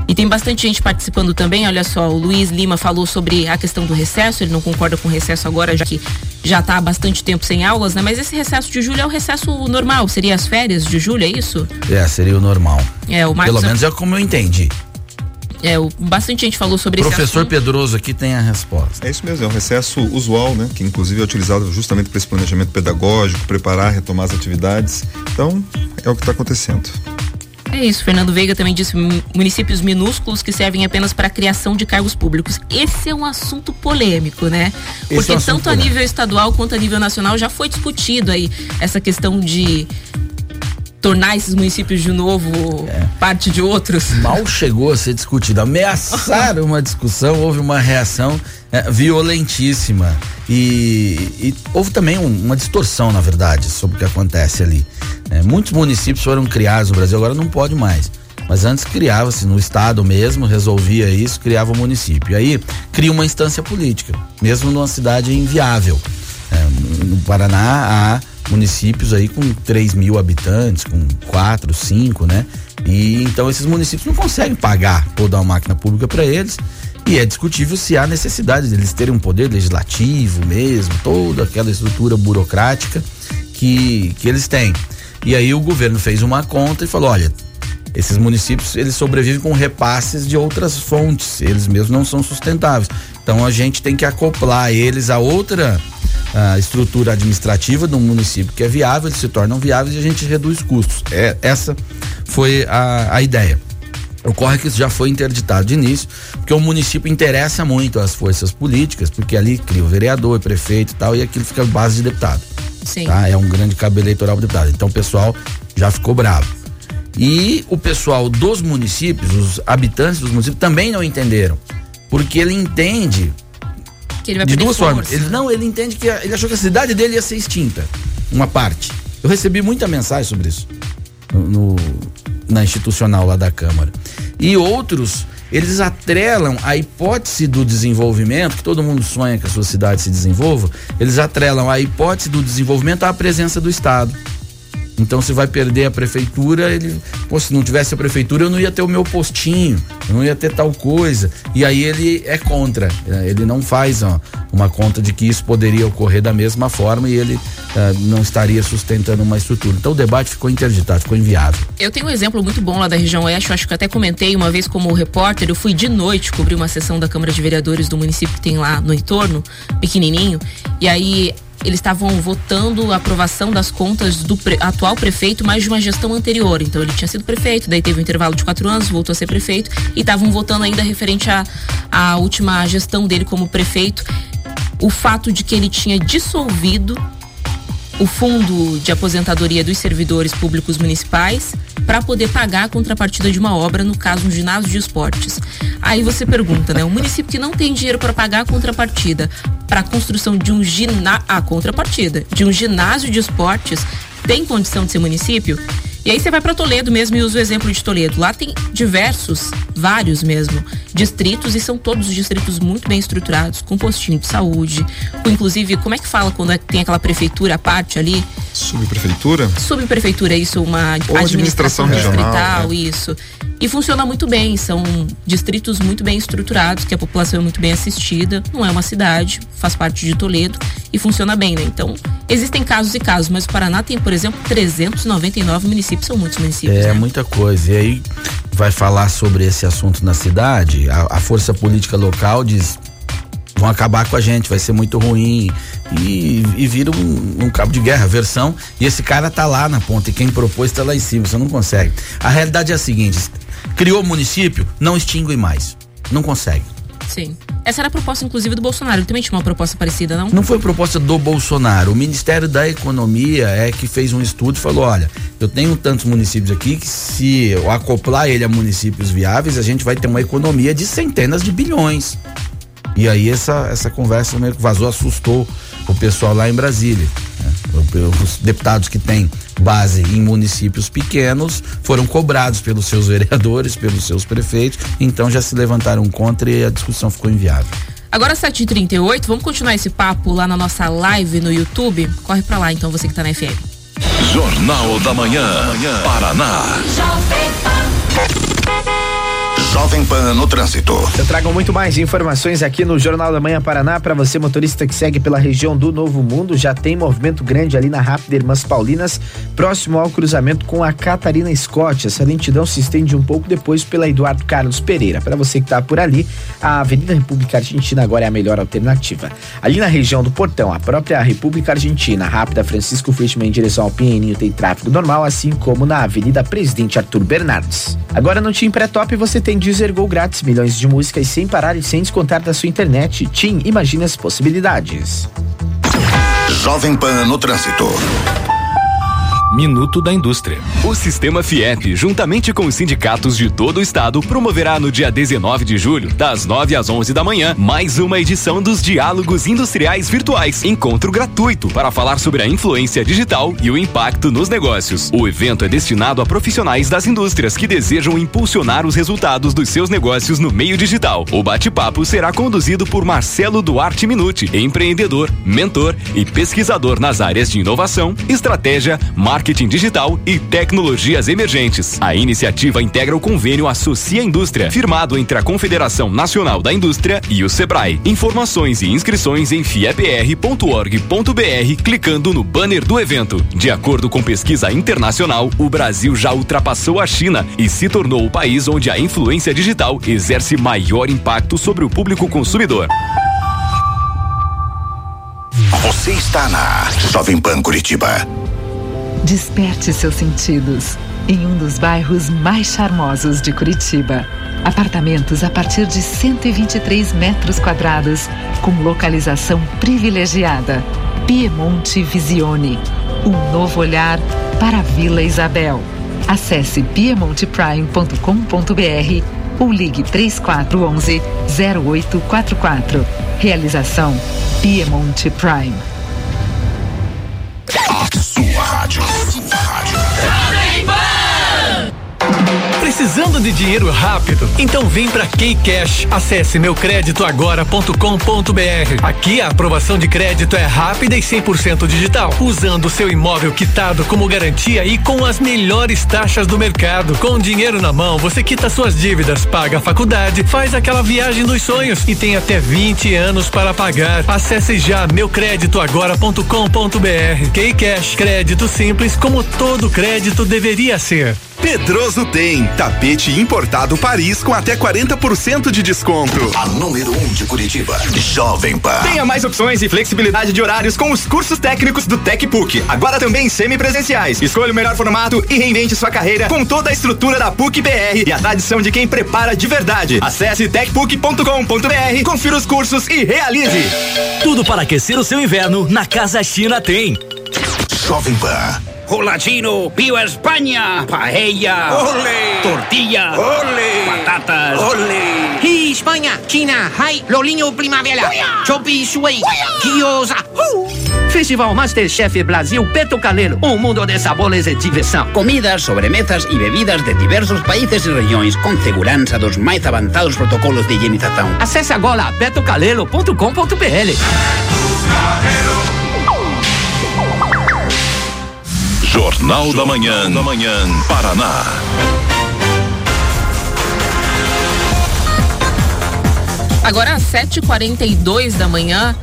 E tem bastante gente participando também. Olha só, o Luiz Lima falou sobre a questão do recesso. Ele não concorda com o recesso agora, já que já está há bastante tempo sem aulas, né? Mas esse recesso de julho é o recesso normal. Seria as férias de julho, é isso? É, seria o normal. É, o Marcos Pelo menos é como eu entendi. É, o, bastante gente falou sobre isso. Professor Pedroso aqui tem a resposta. É isso mesmo, é um recesso usual, né? Que inclusive é utilizado justamente para esse planejamento pedagógico, preparar, retomar as atividades. Então, é o que está acontecendo. É isso, Fernando Veiga também disse municípios minúsculos que servem apenas para a criação de cargos públicos. Esse é um assunto polêmico, né? Porque é um tanto a nível estadual quanto a nível nacional já foi discutido aí essa questão de tornar esses municípios de novo é. parte de outros. Mal chegou a ser discutido. Ameaçaram (laughs) uma discussão, houve uma reação é, violentíssima. E, e, houve também um, uma distorção, na verdade, sobre o que acontece ali. É, muitos municípios foram criados no Brasil, agora não pode mais. Mas antes criava-se no estado mesmo, resolvia isso, criava o um município. E aí cria uma instância política, mesmo numa cidade inviável. É, no Paraná há municípios aí com 3 mil habitantes, com 4, 5, né? E então esses municípios não conseguem pagar toda a máquina pública para eles. E é discutível se há necessidade deles terem um poder legislativo mesmo, toda aquela estrutura burocrática que, que eles têm. E aí o governo fez uma conta e falou: olha, esses municípios eles sobrevivem com repasses de outras fontes, eles mesmos não são sustentáveis. Então a gente tem que acoplar eles a outra a estrutura administrativa de um município que é viável, eles se tornam viáveis e a gente reduz custos. É, essa foi a, a ideia. Ocorre que isso já foi interditado de início, porque o município interessa muito as forças políticas, porque ali cria o vereador, prefeito e tal, e aquilo fica base de deputado. Sim. Tá? É um grande cabo eleitoral do deputado. Então o pessoal já ficou bravo. E o pessoal dos municípios, os habitantes dos municípios, também não entenderam. Porque ele entende Que ele vai de duas força. formas. Ele, não, ele entende que a- ele achou que a cidade dele ia ser extinta. Uma parte. Eu recebi muita mensagem sobre isso no, no- na institucional lá da Câmara. E outros, eles atrelam a hipótese do desenvolvimento, que todo mundo sonha que a sua cidade se desenvolva, eles atrelam a hipótese do desenvolvimento à presença do Estado. Então se vai perder a prefeitura, ele, pô, se não tivesse a prefeitura, eu não ia ter o meu postinho, eu não ia ter tal coisa. E aí ele é contra, eh, ele não faz ó, uma conta de que isso poderia ocorrer da mesma forma e ele eh, não estaria sustentando uma estrutura. Então o debate ficou interditado, ficou inviável. Eu tenho um exemplo muito bom lá da região oeste, eu acho que até comentei uma vez como repórter, eu fui de noite cobrir uma sessão da Câmara de Vereadores do município que tem lá no entorno, pequenininho, e aí eles estavam votando a aprovação das contas do pre- atual prefeito, mas de uma gestão anterior. Então ele tinha sido prefeito, daí teve um intervalo de quatro anos, voltou a ser prefeito e estavam votando ainda referente à à última gestão dele como prefeito. O fato de que ele tinha dissolvido o fundo de aposentadoria dos servidores públicos municipais para poder pagar a contrapartida de uma obra, no caso um ginásio de esportes. Aí você pergunta, né? O município que não tem dinheiro para pagar a contrapartida para a construção de um ginásio, a contrapartida de um ginásio de esportes tem condição de ser município? E aí você vai para Toledo mesmo e usa o exemplo de Toledo. Lá tem diversos, vários mesmo, distritos e são todos os distritos muito bem estruturados, com postinho de saúde, com inclusive, como é que fala quando é- tem aquela prefeitura à parte ali? Subprefeitura? Subprefeitura, isso, uma Ou administração regional, distrital, é. isso. E funciona muito bem, são distritos muito bem estruturados, que a população é muito bem assistida, não é uma cidade, faz parte de Toledo e funciona bem, né? Então, existem casos e casos, mas o Paraná tem, por exemplo, 399 municípios, são muitos municípios, É né? muita coisa. E aí vai falar sobre esse assunto na cidade, a, a força política local diz vão acabar com a gente, vai ser muito ruim e, e vira um, um cabo de guerra, versão, e esse cara tá lá na ponta e quem propôs tá lá em cima, você não consegue. A realidade é a seguinte, criou o município, não extingue mais, não consegue. Sim. Essa era a proposta, inclusive, do Bolsonaro. Ele também tinha uma proposta parecida, não? Não foi proposta do Bolsonaro. O Ministério da Economia é que fez um estudo e falou: olha, eu tenho tantos municípios aqui que se eu acoplar ele a municípios viáveis, a gente vai ter uma economia de centenas de bilhões. E aí essa, essa conversa meio que vazou, assustou o pessoal lá em Brasília. Né? Os deputados que têm base em municípios pequenos foram cobrados pelos seus (laughs) vereadores, pelos seus prefeitos, então já se levantaram contra e a discussão ficou inviável. Agora 7h38, vamos continuar esse papo lá na nossa live no YouTube? Corre pra lá, então, você que tá na FM. Jornal da Manhã. Paraná. Jovem Pan no trânsito. Eu trago muito mais informações aqui no Jornal da Manhã Paraná para você motorista que segue pela região do Novo Mundo. Já tem movimento grande ali na Rápida Irmãs Paulinas, próximo ao cruzamento com a Catarina Scott. Essa lentidão se estende um pouco depois pela Eduardo Carlos Pereira. Para você que está por ali, a Avenida República Argentina agora é a melhor alternativa. Ali na região do Portão, a própria República Argentina, Rápida Francisco Fishman em direção ao Pinheirinho tem tráfego normal, assim como na Avenida Presidente Arthur Bernardes. Agora no Tim Pré-Top você tem Deezer Go grátis, milhões de músicas sem parar e sem descontar da sua internet. Tim, imagine as possibilidades. Jovem Pan no trânsito. Minuto da Indústria. O Sistema FIEP, juntamente com os sindicatos de todo o estado, promoverá no dia 19 de julho, das 9 às 11 da manhã, mais uma edição dos Diálogos Industriais Virtuais. Encontro gratuito para falar sobre a influência digital e o impacto nos negócios. O evento é destinado a profissionais das indústrias que desejam impulsionar os resultados dos seus negócios no meio digital. O bate-papo será conduzido por Marcelo Duarte Minuti, empreendedor, mentor e pesquisador nas áreas de inovação, estratégia, marketing digital e tecnologias emergentes. A iniciativa integra o convênio Associa Indústria, firmado entre a Confederação Nacional da Indústria e o Sebrae. Informações e inscrições em fiepr.org.br clicando no banner do evento. De acordo com pesquisa internacional, o Brasil já ultrapassou a China e se tornou o país onde a influência digital exerce maior impacto sobre o público consumidor. Você está na Jovem Pan Curitiba. Desperte seus sentidos. em um dos bairros mais charmosos de Curitiba. Apartamentos a partir de 123 metros quadrados, com localização privilegiada. Piemonte Visione. Um novo olhar para a Vila Isabel. Acesse piemonteprime.com.br ou ligue 3411 0844. Realização Piemonte Prime. A sua rádio. Sua rádio. Precisando de dinheiro rápido? Então vem pra Keycash. Acesse meucreditoagora.com.br. Aqui a aprovação de crédito é rápida e 100% digital, usando seu imóvel quitado como garantia e com as melhores taxas do mercado. Com dinheiro na mão, você quita suas dívidas, paga a faculdade, faz aquela viagem dos sonhos e tem até 20 anos para pagar. Acesse já meucreditoagora.com.br. Keycash, crédito simples como todo crédito deveria ser. Pedroso tem tapete importado Paris com até 40% de desconto. A número 1 um de Curitiba, Jovem Pan. Tenha mais opções e flexibilidade de horários com os cursos técnicos do TecPUC. Agora também semipresenciais. Escolha o melhor formato e reinvente sua carreira com toda a estrutura da PUC BR e a tradição de quem prepara de verdade. Acesse tecpuc.com.br, confira os cursos e realize. Tudo para aquecer o seu inverno na Casa China tem. Jovem Pan. Latino, viva España, paella, Ole. tortilla, Ole. patatas, Ole. Y España, China, hai, Lolinho Primavera, Chopi Shui, Gyoza. Festival Masterchef Brasil Peto Calero, um mundo de sabores e diversão. Comidas, sobremesas e bebidas de diversos países e regiões com segurança dos mais avançados protocolos de higienização. Acesse agora petocalero.com.br. Jornal da Manhã, da Manhã, Paraná. Agora às 7h42 da manhã,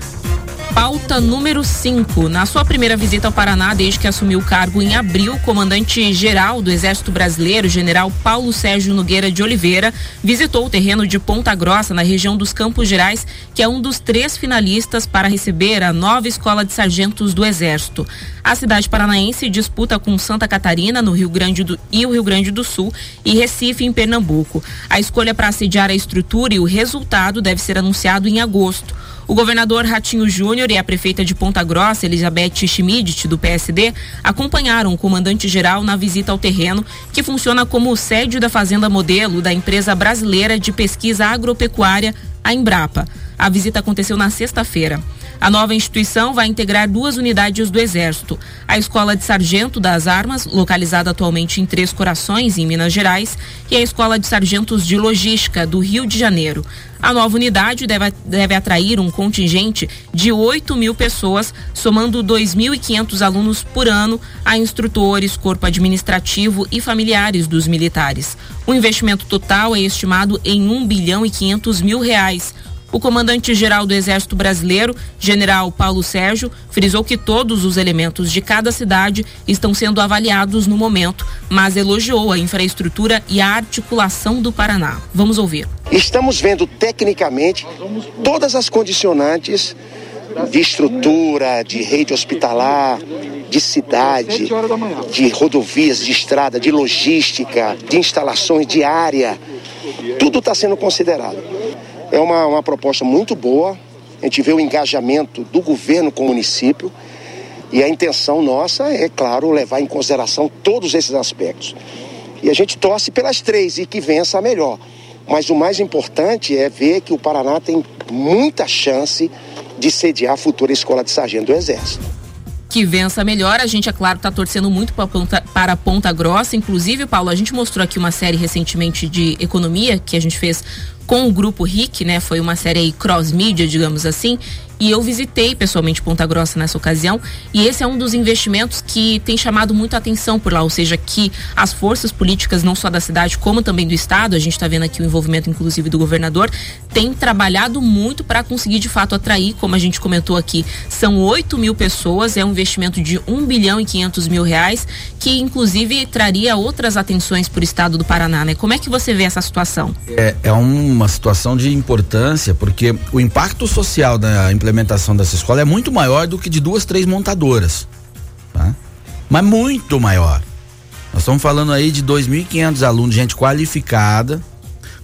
pauta número 5. Na sua primeira visita ao Paraná, desde que assumiu o cargo em abril, o comandante-geral do Exército Brasileiro, general Paulo Sérgio Nogueira de Oliveira, visitou o terreno de Ponta Grossa, na região dos Campos Gerais, que é um dos três finalistas para receber a nova Escola de Sargentos do Exército. A cidade paranaense disputa com Santa Catarina, no Rio Grande do e o Rio Grande do Sul, e Recife, em Pernambuco. A escolha para assediar a estrutura e o resultado deve ser anunciado em agosto. O governador Ratinho Júnior e a prefeita de Ponta Grossa, Elizabeth Schmidt, do PSD, acompanharam o comandante-geral na visita ao terreno, que funciona como sede da fazenda modelo da empresa brasileira de pesquisa agropecuária, a Embrapa. A visita aconteceu na sexta-feira. A nova instituição vai integrar duas unidades do Exército: a Escola de Sargento das Armas, localizada atualmente em Três Corações, em Minas Gerais, e a Escola de Sargentos de Logística, do Rio de Janeiro. A nova unidade deve, deve atrair um contingente de 8 mil pessoas, somando 2.500 alunos por ano a instrutores, corpo administrativo e familiares dos militares. O investimento total é estimado em 1 bilhão e 500 mil reais. O comandante-geral do Exército Brasileiro, general Paulo Sérgio, frisou que todos os elementos de cada cidade estão sendo avaliados no momento, mas elogiou a infraestrutura e a articulação do Paraná. Vamos ouvir. Estamos vendo tecnicamente todas as condicionantes de estrutura, de rede hospitalar, de cidade, de rodovias, de estrada, de logística, de instalações de área. Tudo está sendo considerado. É uma, uma proposta muito boa. A gente vê o engajamento do governo com o município. E a intenção nossa é, claro, levar em consideração todos esses aspectos. E a gente torce pelas três e que vença a melhor. Mas o mais importante é ver que o Paraná tem muita chance de sediar a futura escola de sargento do Exército que vença melhor. A gente, é claro, está torcendo muito para ponta, para a Ponta Grossa. Inclusive, Paulo, a gente mostrou aqui uma série recentemente de economia que a gente fez com o grupo RIC, né? Foi uma série aí cross-mídia, digamos assim. E eu visitei pessoalmente Ponta Grossa nessa ocasião. E esse é um dos investimentos que tem chamado muito a atenção por lá. Ou seja, que as forças políticas, não só da cidade, como também do Estado, a gente está vendo aqui o envolvimento, inclusive, do governador, tem trabalhado muito para conseguir, de fato, atrair, como a gente comentou aqui, são 8 mil pessoas, é um investimento de 1 bilhão e 500 mil reais, que inclusive traria outras atenções para o Estado do Paraná, né? Como é que você vê essa situação? É, é uma situação de importância, porque o impacto social da implementação dessa escola é muito maior do que de duas, três montadoras. Tá? Mas muito maior. Nós estamos falando aí de 2.500 alunos, gente qualificada,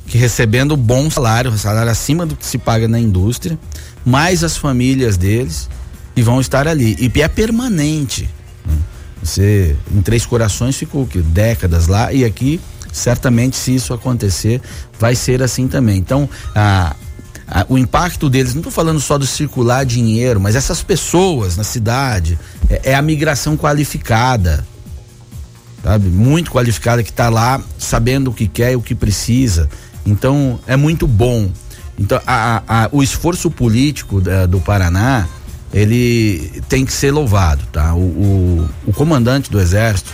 que recebendo bom salário, salário acima do que se paga na indústria, mais as famílias deles e vão estar ali. E é permanente. Né? Você, em Três Corações, ficou que, décadas lá e aqui, certamente, se isso acontecer, vai ser assim também. Então, a, a, o impacto deles, não estou falando só do circular dinheiro, mas essas pessoas na cidade, é, é a migração qualificada sabe? Muito qualificada que está lá sabendo o que quer e o que precisa. Então é muito bom. Então a, a, o esforço político da, do Paraná ele tem que ser louvado, tá? O, o, o, comandante do exército,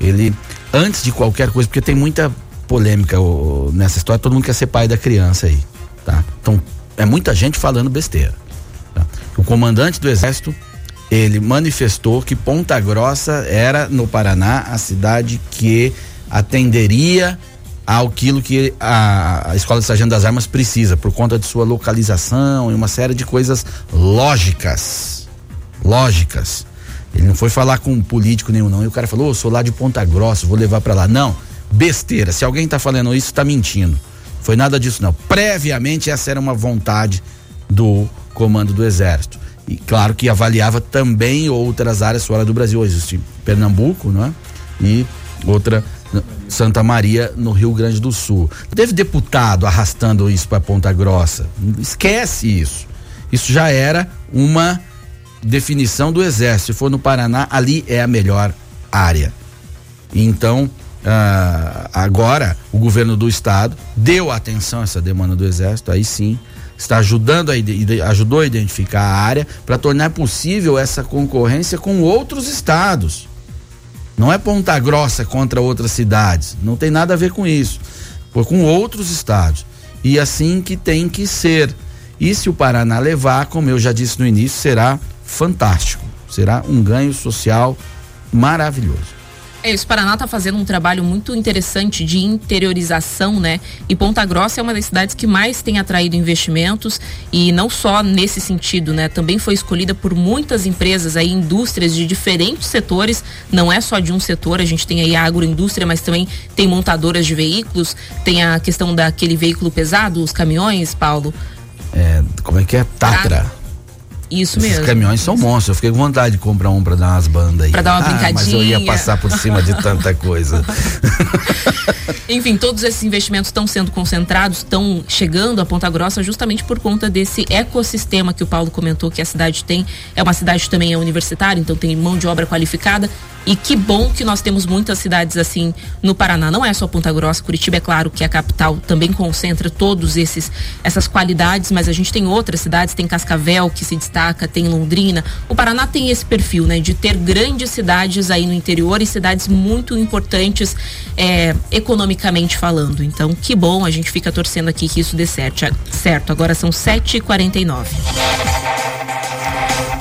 ele antes de qualquer coisa, porque tem muita polêmica o, nessa história, todo mundo quer ser pai da criança aí, tá? Então é muita gente falando besteira. Tá? O comandante do exército ele manifestou que Ponta Grossa era no Paraná a cidade que atenderia aquilo que a, a Escola de Sargento das Armas precisa, por conta de sua localização e uma série de coisas lógicas. Lógicas. Ele não foi falar com um político nenhum, não. E o cara falou: oh, sou lá de Ponta Grossa, vou levar para lá. Não, besteira. Se alguém tá falando isso, tá mentindo. Foi nada disso, não. Previamente, essa era uma vontade do comando do Exército. E claro que avaliava também outras áreas fora do Brasil. Existe Pernambuco, não é? E outra Santa Maria, no Rio Grande do Sul. Teve deputado arrastando isso para Ponta Grossa. Esquece isso. Isso já era uma definição do Exército. Se for no Paraná, ali é a melhor área. Então, ah, agora, o governo do estado deu atenção a essa demanda do Exército, aí sim, está ajudando a, ajudou a identificar a área para tornar possível essa concorrência com outros estados. Não é Ponta Grossa contra outras cidades. Não tem nada a ver com isso. Foi com outros estados. E assim que tem que ser. E se o Paraná levar, como eu já disse no início, será fantástico. Será um ganho social maravilhoso. É, isso, o Paraná está fazendo um trabalho muito interessante de interiorização, né? E Ponta Grossa é uma das cidades que mais tem atraído investimentos e não só nesse sentido, né? Também foi escolhida por muitas empresas aí, indústrias de diferentes setores, não é só de um setor, a gente tem aí a agroindústria, mas também tem montadoras de veículos, tem a questão daquele veículo pesado, os caminhões, Paulo. É, como é que é? Tatra. Isso Esses mesmo. caminhões são monstros. Eu fiquei com vontade de comprar um para dar umas bandas aí. Pra dar uma ah, brincadinha. Mas eu ia passar por cima de tanta coisa. (laughs) Enfim, todos esses investimentos estão sendo concentrados, estão chegando a Ponta Grossa justamente por conta desse ecossistema que o Paulo comentou que a cidade tem. É uma cidade também é universitária, então tem mão de obra qualificada. E que bom que nós temos muitas cidades assim no Paraná. Não é só Ponta Grossa, Curitiba é claro que é a capital também concentra todos esses essas qualidades, mas a gente tem outras cidades, tem Cascavel que se destaca, tem Londrina. O Paraná tem esse perfil, né, de ter grandes cidades aí no interior e cidades muito importantes é, economicamente falando. Então, que bom, a gente fica torcendo aqui que isso dê certo. Certo, agora são 7h49.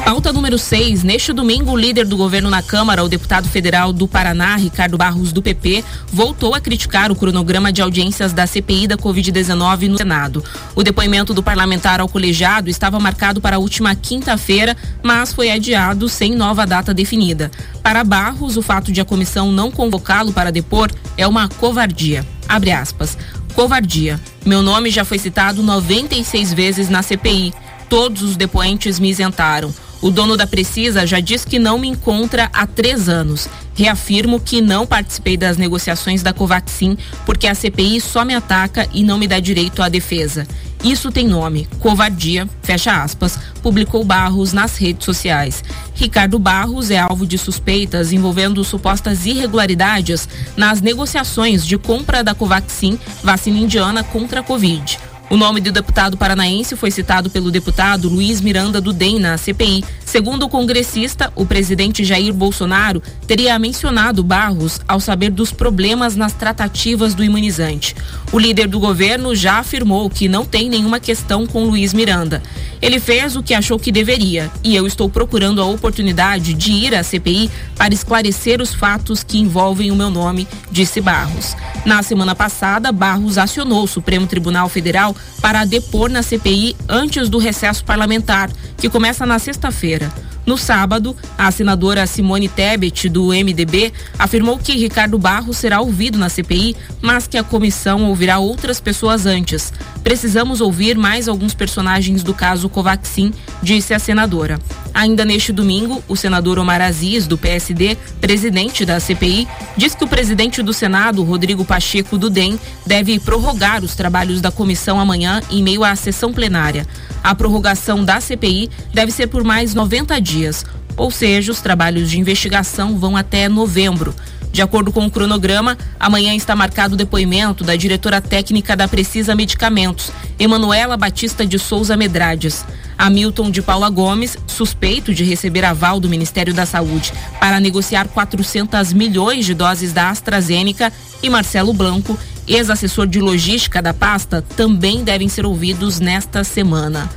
Pauta número 6. Neste domingo, o líder do governo na Câmara, o deputado federal do Paraná, Ricardo Barros, do PP, voltou a criticar o cronograma de audiências da CPI da Covid-19 no Senado. O depoimento do parlamentar ao colegiado estava marcado para a última quinta-feira, mas foi adiado sem nova data definida. Para Barros, o fato de a comissão não convocá-lo para depor é uma covardia. Abre aspas. Covardia. Meu nome já foi citado 96 vezes na CPI. Todos os depoentes me isentaram. O dono da Precisa já diz que não me encontra há três anos. Reafirmo que não participei das negociações da Covaxin porque a CPI só me ataca e não me dá direito à defesa. Isso tem nome, covardia, fecha aspas, publicou Barros nas redes sociais. Ricardo Barros é alvo de suspeitas envolvendo supostas irregularidades nas negociações de compra da Covaxin, vacina indiana contra a Covid. O nome do deputado paranaense foi citado pelo deputado Luiz Miranda do DEM na CPI. Segundo o congressista, o presidente Jair Bolsonaro teria mencionado Barros ao saber dos problemas nas tratativas do imunizante. O líder do governo já afirmou que não tem nenhuma questão com Luiz Miranda. Ele fez o que achou que deveria e eu estou procurando a oportunidade de ir à CPI para esclarecer os fatos que envolvem o meu nome, disse Barros. Na semana passada, Barros acionou o Supremo Tribunal Federal para depor na CPI antes do recesso parlamentar, que começa na sexta-feira. No sábado, a senadora Simone Tebet, do MDB, afirmou que Ricardo Barros será ouvido na CPI, mas que a comissão ouvirá outras pessoas antes. Precisamos ouvir mais alguns personagens do caso Covaxin, disse a senadora. Ainda neste domingo, o senador Omar Aziz, do PSD, presidente da CPI, diz que o presidente do Senado, Rodrigo Pacheco do DEM, deve prorrogar os trabalhos da comissão amanhã em meio à sessão plenária. A prorrogação da CPI deve ser por mais 90 dias, ou seja, os trabalhos de investigação vão até novembro. De acordo com o cronograma, amanhã está marcado o depoimento da diretora técnica da Precisa Medicamentos, Emanuela Batista de Souza Medrades. Hamilton de Paula Gomes, suspeito de receber aval do Ministério da Saúde para negociar 400 milhões de doses da AstraZeneca, e Marcelo Blanco, ex-assessor de logística da pasta, também devem ser ouvidos nesta semana.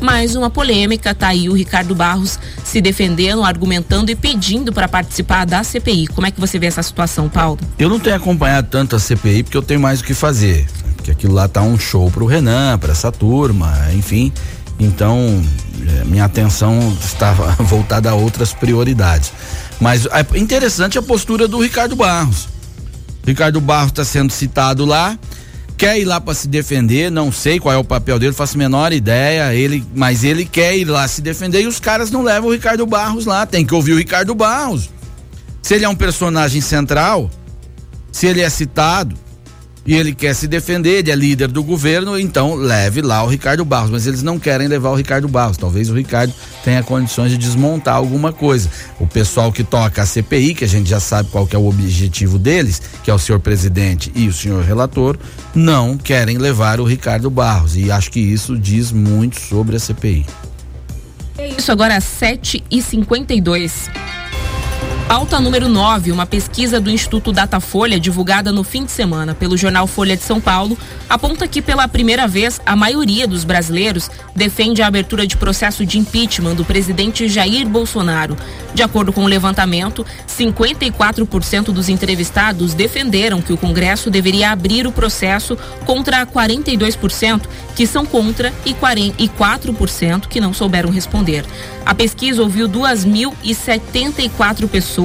Mais uma polêmica, tá aí o Ricardo Barros se defendendo, argumentando e pedindo para participar da CPI. Como é que você vê essa situação, Paulo? Eu não tenho acompanhado tanto a CPI porque eu tenho mais o que fazer. Porque aquilo lá tá um show pro Renan, para essa turma, enfim. Então, é, minha atenção estava (laughs) voltada a outras prioridades. Mas é interessante a postura do Ricardo Barros. Ricardo Barros está sendo citado lá, quer ir lá para se defender, não sei qual é o papel dele, faço a menor ideia, ele, mas ele quer ir lá se defender e os caras não levam o Ricardo Barros lá, tem que ouvir o Ricardo Barros. Se ele é um personagem central, se ele é citado, e ele quer se defender, ele é líder do governo, então leve lá o Ricardo Barros. Mas eles não querem levar o Ricardo Barros. Talvez o Ricardo tenha condições de desmontar alguma coisa. O pessoal que toca a CPI, que a gente já sabe qual é o objetivo deles, que é o senhor presidente e o senhor relator, não querem levar o Ricardo Barros. E acho que isso diz muito sobre a CPI. É isso, agora 7 e 52 Pauta número 9, uma pesquisa do Instituto Datafolha, divulgada no fim de semana pelo jornal Folha de São Paulo, aponta que pela primeira vez a maioria dos brasileiros defende a abertura de processo de impeachment do presidente Jair Bolsonaro. De acordo com o levantamento, 54% dos entrevistados defenderam que o Congresso deveria abrir o processo contra 42% que são contra e 4% que não souberam responder. A pesquisa ouviu 2.074 pessoas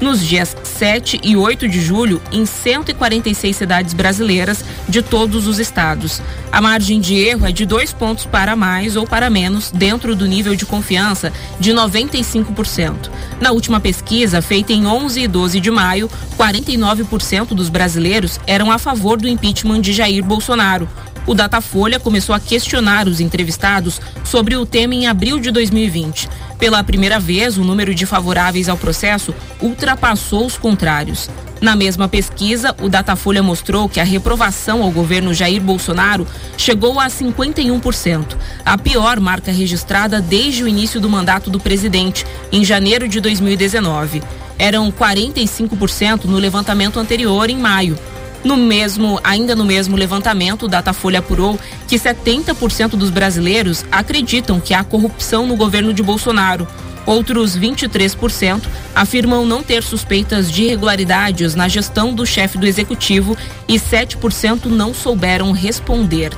nos dias 7 e 8 de julho em 146 cidades brasileiras de todos os estados. A margem de erro é de dois pontos para mais ou para menos dentro do nível de confiança de 95%. Na última pesquisa, feita em 11 e 12 de maio, 49% dos brasileiros eram a favor do impeachment de Jair Bolsonaro, o Datafolha começou a questionar os entrevistados sobre o tema em abril de 2020. Pela primeira vez, o número de favoráveis ao processo ultrapassou os contrários. Na mesma pesquisa, o Datafolha mostrou que a reprovação ao governo Jair Bolsonaro chegou a 51%, a pior marca registrada desde o início do mandato do presidente, em janeiro de 2019. Eram 45% no levantamento anterior, em maio. No mesmo, ainda no mesmo levantamento, o Datafolha apurou que 70% dos brasileiros acreditam que há corrupção no governo de Bolsonaro. Outros 23% afirmam não ter suspeitas de irregularidades na gestão do chefe do executivo e 7% não souberam responder.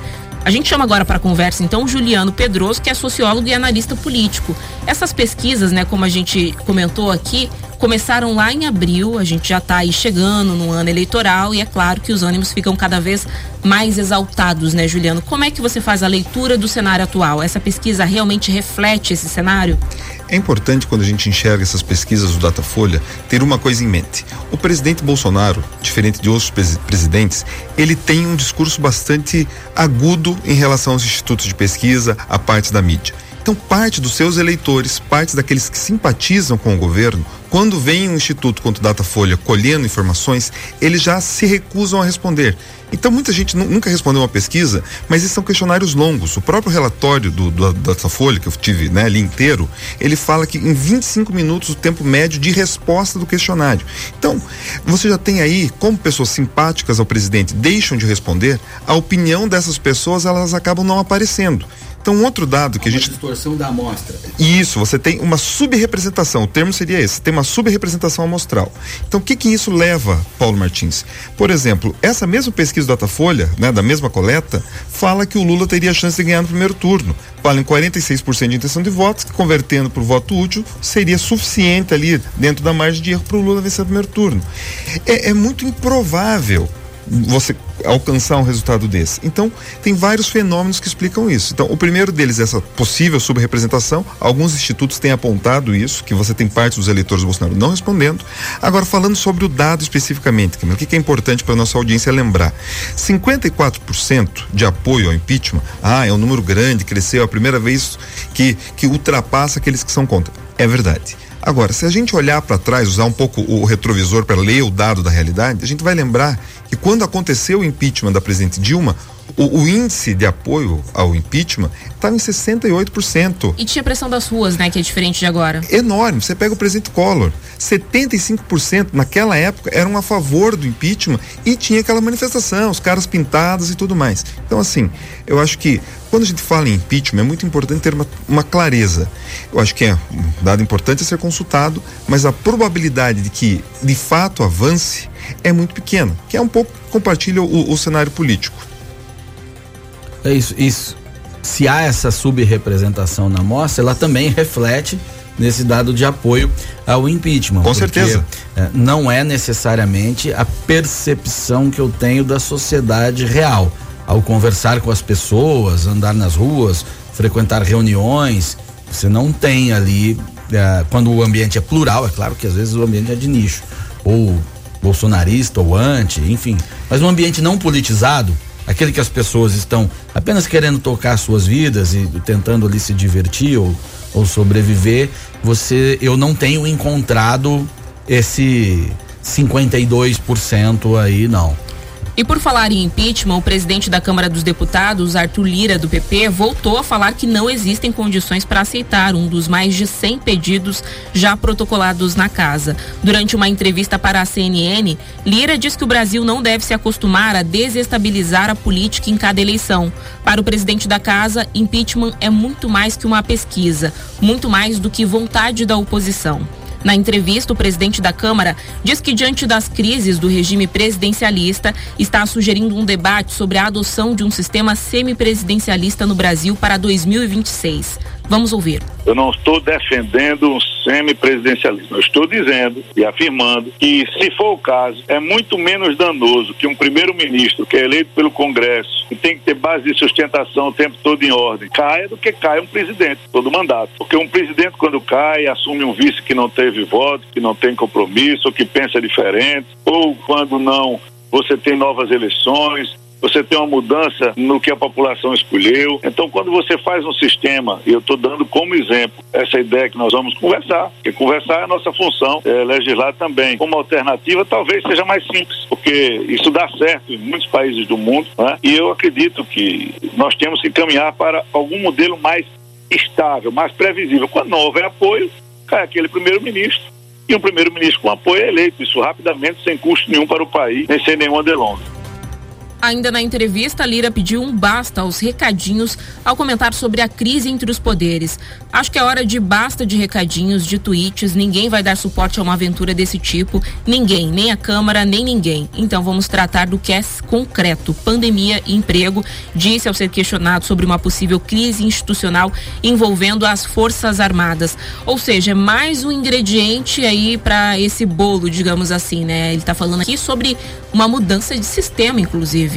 A gente chama agora para conversa então Juliano Pedroso, que é sociólogo e analista político. Essas pesquisas, né, como a gente comentou aqui, começaram lá em abril, a gente já está aí chegando no ano eleitoral e é claro que os ânimos ficam cada vez mais exaltados, né, Juliano? Como é que você faz a leitura do cenário atual? Essa pesquisa realmente reflete esse cenário? É importante quando a gente enxerga essas pesquisas do Datafolha ter uma coisa em mente. O presidente Bolsonaro, diferente de outros presidentes, ele tem um discurso bastante agudo em relação aos institutos de pesquisa, a parte da mídia. Então, parte dos seus eleitores, parte daqueles que simpatizam com o governo, quando vem um instituto quanto Datafolha colhendo informações, eles já se recusam a responder. Então, muita gente nunca respondeu uma pesquisa, mas são questionários longos. O próprio relatório do, do Datafolha, que eu tive né, ali inteiro, ele fala que em 25 minutos o tempo médio de resposta do questionário. Então, você já tem aí, como pessoas simpáticas ao presidente deixam de responder, a opinião dessas pessoas elas acabam não aparecendo. Então, um outro dado que Uma a gente. distorção da amostra. Isso, você tem uma subrepresentação, o termo seria esse, tem uma subrepresentação amostral. Então, o que que isso leva, Paulo Martins? Por exemplo, essa mesma pesquisa do Datafolha, né, da mesma coleta, fala que o Lula teria chance de ganhar no primeiro turno. Fala em 46% de intenção de votos, que convertendo para o voto útil, seria suficiente ali, dentro da margem de erro, para o Lula vencer o primeiro turno. É, é muito improvável você alcançar um resultado desse. Então, tem vários fenômenos que explicam isso. Então, o primeiro deles é essa possível subrepresentação. Alguns institutos têm apontado isso, que você tem parte dos eleitores do Bolsonaro não respondendo. Agora, falando sobre o dado especificamente, o que que é importante para nossa audiência lembrar? 54% de apoio ao impeachment, ah, é um número grande, cresceu, é a primeira vez que, que ultrapassa aqueles que são contra. É verdade. Agora, se a gente olhar para trás, usar um pouco o retrovisor para ler o dado da realidade, a gente vai lembrar que quando aconteceu o impeachment da presidente Dilma, o, o índice de apoio ao impeachment estava em 68%. E tinha pressão das ruas, né? Que é diferente de agora. Enorme. Você pega o presidente Collor, 75% naquela época eram a favor do impeachment e tinha aquela manifestação, os caras pintados e tudo mais. Então, assim, eu acho que quando a gente fala em impeachment, é muito importante ter uma, uma clareza. Eu acho que é um dado importante a ser consultado, mas a probabilidade de que de fato avance é muito pequena, que é um pouco compartilha o, o cenário político. É isso, isso. Se há essa subrepresentação na amostra, ela também reflete nesse dado de apoio ao impeachment. Com certeza. é, não é necessariamente a percepção que eu tenho da sociedade real. Ao conversar com as pessoas, andar nas ruas, frequentar reuniões, você não tem ali, é, quando o ambiente é plural, é claro que às vezes o ambiente é de nicho, ou bolsonarista ou anti, enfim. Mas um ambiente não politizado, aquele que as pessoas estão apenas querendo tocar suas vidas e tentando ali se divertir ou, ou sobreviver, você eu não tenho encontrado esse 52% aí não. E por falar em impeachment, o presidente da Câmara dos Deputados, Arthur Lira, do PP, voltou a falar que não existem condições para aceitar um dos mais de 100 pedidos já protocolados na casa. Durante uma entrevista para a CNN, Lira diz que o Brasil não deve se acostumar a desestabilizar a política em cada eleição. Para o presidente da casa, impeachment é muito mais que uma pesquisa, muito mais do que vontade da oposição. Na entrevista, o presidente da Câmara diz que, diante das crises do regime presidencialista, está sugerindo um debate sobre a adoção de um sistema semipresidencialista no Brasil para 2026. Vamos ouvir. Eu não estou defendendo um semipresidencialismo. Eu estou dizendo e afirmando que, se for o caso, é muito menos danoso que um primeiro-ministro que é eleito pelo Congresso e tem que ter base de sustentação o tempo todo em ordem, caia do que caia um presidente todo mandato. Porque um presidente, quando cai, assume um vice que não teve voto, que não tem compromisso, ou que pensa diferente, ou quando não, você tem novas eleições, você tem uma mudança no que a população escolheu. Então, quando você faz um sistema, e eu estou dando como exemplo essa ideia que nós vamos conversar, porque conversar é a nossa função, é, legislar também. Como alternativa, talvez seja mais simples, porque isso dá certo em muitos países do mundo, né? e eu acredito que nós temos que caminhar para algum modelo mais estável, mais previsível. Quando não houver apoio, cai aquele primeiro-ministro. E um primeiro-ministro com apoio é eleito, isso rapidamente, sem custo nenhum para o país, nem sem nenhuma delonga. Ainda na entrevista, Lira pediu um basta aos recadinhos ao comentar sobre a crise entre os poderes. Acho que é hora de basta de recadinhos, de tweets. Ninguém vai dar suporte a uma aventura desse tipo. Ninguém, nem a Câmara, nem ninguém. Então vamos tratar do que é concreto: pandemia e emprego. Disse ao ser questionado sobre uma possível crise institucional envolvendo as Forças Armadas. Ou seja, é mais um ingrediente aí para esse bolo, digamos assim, né? Ele está falando aqui sobre uma mudança de sistema, inclusive.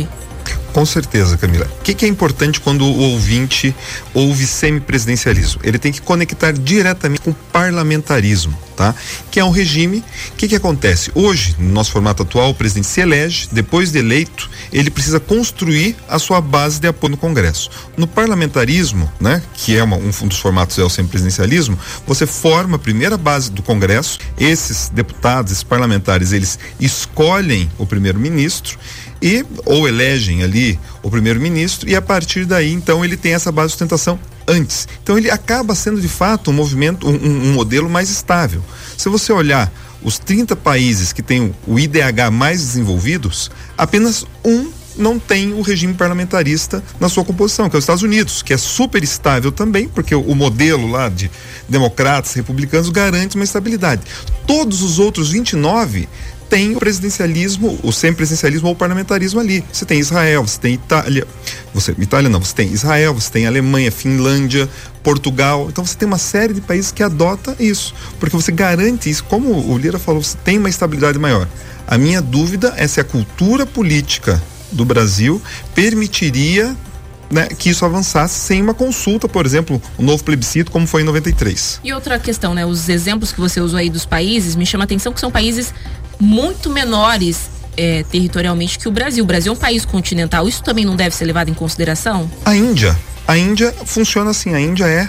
Com certeza, Camila. O que, que, é importante quando o ouvinte ouve semipresidencialismo? Ele tem que conectar diretamente com o parlamentarismo, tá? Que é um regime. O que, que acontece? Hoje, no nosso formato atual, o presidente se elege, depois de eleito, ele precisa construir a sua base de apoio no Congresso. No parlamentarismo, né, que é uma, um dos formatos é o semipresidencialismo, você forma a primeira base do Congresso, esses deputados, esses parlamentares, eles escolhem o primeiro-ministro e ou elegem ali o primeiro-ministro e a partir daí então ele tem essa base de sustentação antes. Então ele acaba sendo de fato um movimento, um, um modelo mais estável. Se você olhar os 30 países que têm o IDH mais desenvolvidos, apenas um não tem o regime parlamentarista na sua composição, que é os Estados Unidos, que é super estável também, porque o, o modelo lá de democratas, republicanos garante uma estabilidade. Todos os outros 29 tem o presidencialismo, o semipresidencialismo ou o parlamentarismo ali. Você tem Israel, você tem Itália, você Itália não, você tem Israel, você tem Alemanha, Finlândia, Portugal. Então você tem uma série de países que adota isso, porque você garante isso, como o Lira falou, você tem uma estabilidade maior. A minha dúvida é se a cultura política do Brasil permitiria né, que isso avançasse sem uma consulta, por exemplo, um novo plebiscito, como foi em 93. E outra questão, né? Os exemplos que você usou aí dos países me chama a atenção que são países muito menores é, territorialmente que o Brasil. O Brasil é um país continental. Isso também não deve ser levado em consideração? A Índia. A Índia funciona assim. A Índia é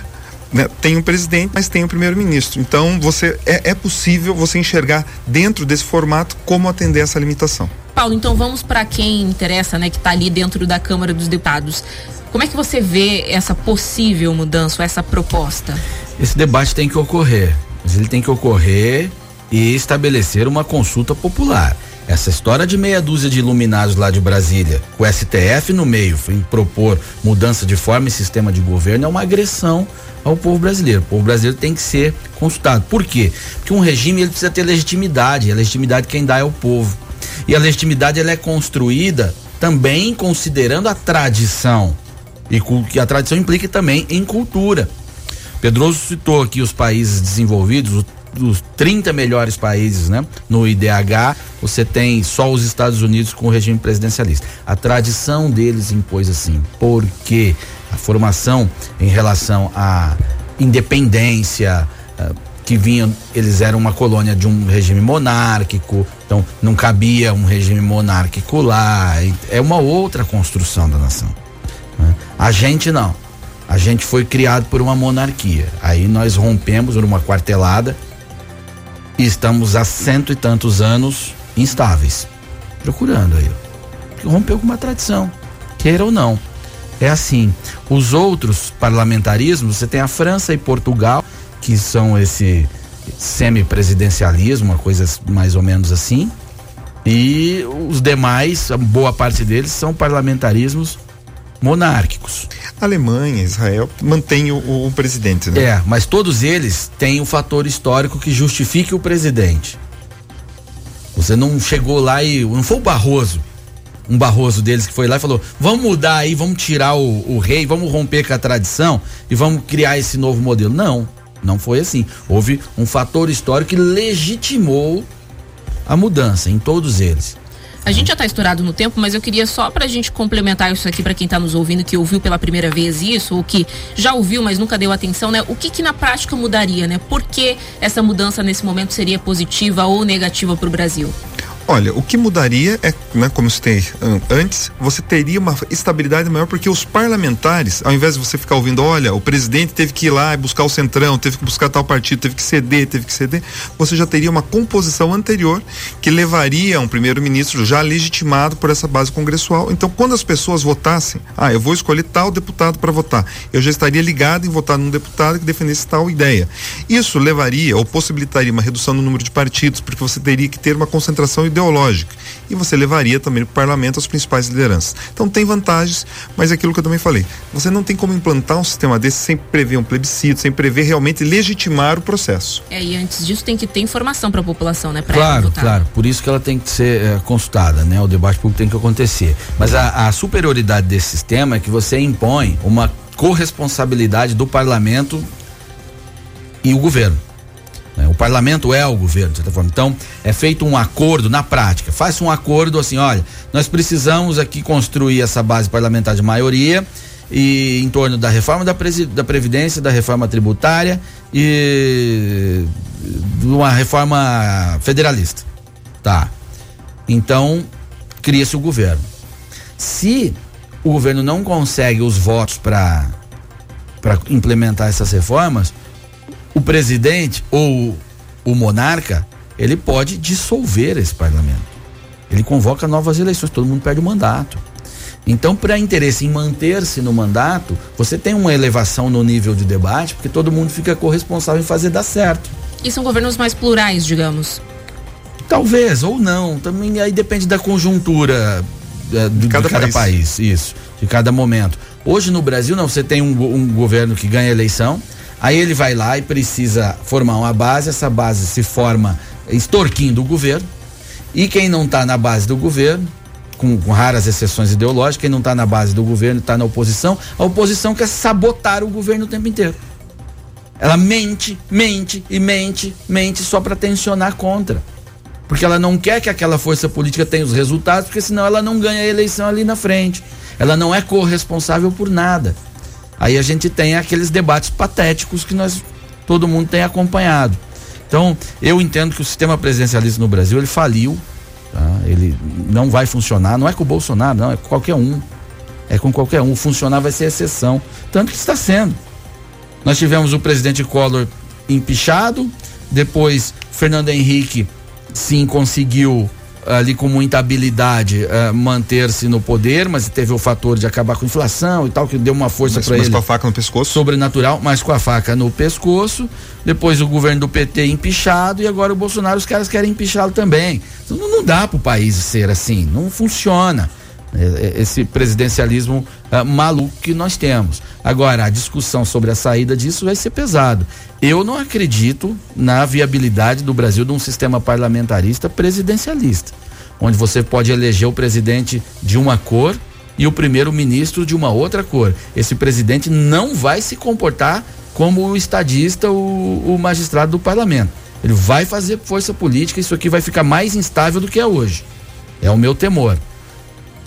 né, tem um presidente, mas tem um primeiro-ministro. Então, você é, é, possível você enxergar dentro desse formato como atender essa limitação. Paulo, então vamos para quem interessa, né, que está ali dentro da Câmara dos Deputados. Como é que você vê essa possível mudança, essa proposta? Esse debate tem que ocorrer, mas ele tem que ocorrer e estabelecer uma consulta popular. Essa história de meia dúzia de iluminados lá de Brasília, com o STF no meio, em propor mudança de forma e sistema de governo, é uma agressão ao povo brasileiro. O povo brasileiro tem que ser consultado. Por quê? Porque um regime ele precisa ter legitimidade. A legitimidade quem dá é o povo. E a legitimidade ela é construída também considerando a tradição. E que a tradição implica também em cultura. Pedroso citou aqui os países desenvolvidos, o dos 30 melhores países, né? No IDH, você tem só os Estados Unidos com o regime presidencialista. A tradição deles impôs assim, porque a formação em relação à independência uh, que vinham, eles eram uma colônia de um regime monárquico, então não cabia um regime monárquico lá. É uma outra construção da nação. Né? A gente não. A gente foi criado por uma monarquia. Aí nós rompemos numa quartelada e estamos há cento e tantos anos instáveis. Procurando aí. Rompeu com uma tradição, queira ou não. É assim. Os outros parlamentarismos, você tem a França e Portugal, que são esse semipresidencialismo, uma coisa mais ou menos assim. E os demais, a boa parte deles, são parlamentarismos monárquicos. Alemanha, Israel mantém o, o, presidente, né? É, mas todos eles têm um fator histórico que justifique o presidente. Você não chegou lá e não foi o Barroso, um Barroso deles que foi lá e falou: vamos mudar aí, vamos tirar o, o rei, vamos romper com a tradição e vamos criar esse novo modelo. Não, não foi assim. Houve um fator histórico que legitimou a mudança em todos eles. A gente já está estourado no tempo, mas eu queria só para a gente complementar isso aqui para quem está nos ouvindo, que ouviu pela primeira vez isso, ou que já ouviu, mas nunca deu atenção, né? O que, que na prática mudaria, né? Por que essa mudança nesse momento seria positiva ou negativa para o Brasil? Olha, o que mudaria é, né, como citei antes, você teria uma estabilidade maior porque os parlamentares, ao invés de você ficar ouvindo, olha, o presidente teve que ir lá e buscar o centrão, teve que buscar tal partido, teve que ceder, teve que ceder, você já teria uma composição anterior que levaria um primeiro-ministro já legitimado por essa base congressual. Então, quando as pessoas votassem, ah, eu vou escolher tal deputado para votar, eu já estaria ligado em votar num deputado que defendesse tal ideia. Isso levaria ou possibilitaria uma redução no número de partidos, porque você teria que ter uma concentração ideológica. E você levaria também para o parlamento as principais lideranças. Então tem vantagens, mas é aquilo que eu também falei. Você não tem como implantar um sistema desse sem prever um plebiscito, sem prever realmente legitimar o processo. É, e antes disso tem que ter informação para a população, né? Pra claro, claro. Por isso que ela tem que ser é, consultada, né? O debate público tem que acontecer. Mas a, a superioridade desse sistema é que você impõe uma corresponsabilidade do parlamento e o governo. Né? O parlamento é o governo, de certa forma. Então, é feito um acordo na prática. Faz um acordo assim: olha, nós precisamos aqui construir essa base parlamentar de maioria e em torno da reforma da, da Previdência, da reforma tributária e de uma reforma federalista. Tá. Então, cria-se o governo. Se o governo não consegue os votos para implementar essas reformas, o presidente ou o monarca, ele pode dissolver esse parlamento. Ele convoca novas eleições, todo mundo perde o mandato. Então, para interesse em manter-se no mandato, você tem uma elevação no nível de debate, porque todo mundo fica corresponsável em fazer dar certo. E são governos mais plurais, digamos. Talvez, ou não. Também aí depende da conjuntura. é, de, cada de cada país. país. isso, de cada momento. Hoje no Brasil não, você tem um, um governo que ganha a eleição, aí ele vai lá e precisa formar uma base, essa base se forma extorquindo o governo, e quem não está na base do governo, com, com raras exceções ideológicas, quem não está na base do governo está na oposição, a oposição quer sabotar o governo o tempo inteiro. Ela mente, mente e mente, mente só para tensionar contra. Porque ela não quer que aquela força política tenha os resultados, porque senão ela não ganha a eleição ali na frente. Ela não é corresponsável por nada. Aí a gente tem aqueles debates patéticos que nós todo mundo tem acompanhado. Então, eu entendo que o sistema presidencialista no Brasil ele faliu, tá? Ele não vai funcionar, não é com o Bolsonaro, não, é com qualquer um. É com qualquer um, funcionar vai ser exceção, tanto que está sendo. Nós tivemos o presidente Collor empichado, depois Fernando Henrique sim conseguiu ali com muita habilidade eh, manter-se no poder, mas teve o fator de acabar com a inflação e tal que deu uma força Mas, para mas ele com a faca no pescoço. sobrenatural, mas com a faca no pescoço. Depois o governo do PT empichado e agora o Bolsonaro, os caras querem empichá-lo também. Então, não, não dá para o país ser assim, não funciona. É, é, Esse presidencialismo ah, maluco que nós temos. Agora, a discussão sobre a saída disso vai ser pesado. Eu não acredito na viabilidade do Brasil de um sistema parlamentarista presidencialista, onde você pode eleger o presidente de uma cor e o primeiro-ministro de uma outra cor. Esse presidente não vai se comportar como o estadista, o, o magistrado do parlamento. Ele vai fazer força política, isso aqui vai ficar mais instável do que é hoje. É o meu temor.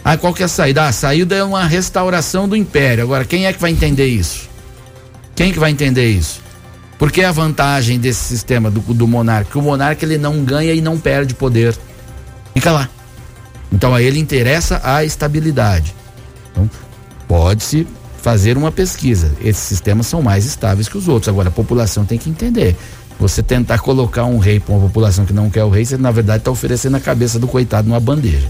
Ah, qual que é a saída? Ah, a saída é uma restauração do império. Agora, quem é que vai entender isso? Quem que vai entender isso? Porque a vantagem desse sistema do, do monarca? O monarca ele não ganha e não perde poder. Fica lá. Então a ele interessa a estabilidade. Então, pode-se fazer uma pesquisa. Esses sistemas são mais estáveis que os outros. Agora a população tem que entender. Você tentar colocar um rei para uma população que não quer o rei, você na verdade está oferecendo a cabeça do coitado numa bandeja.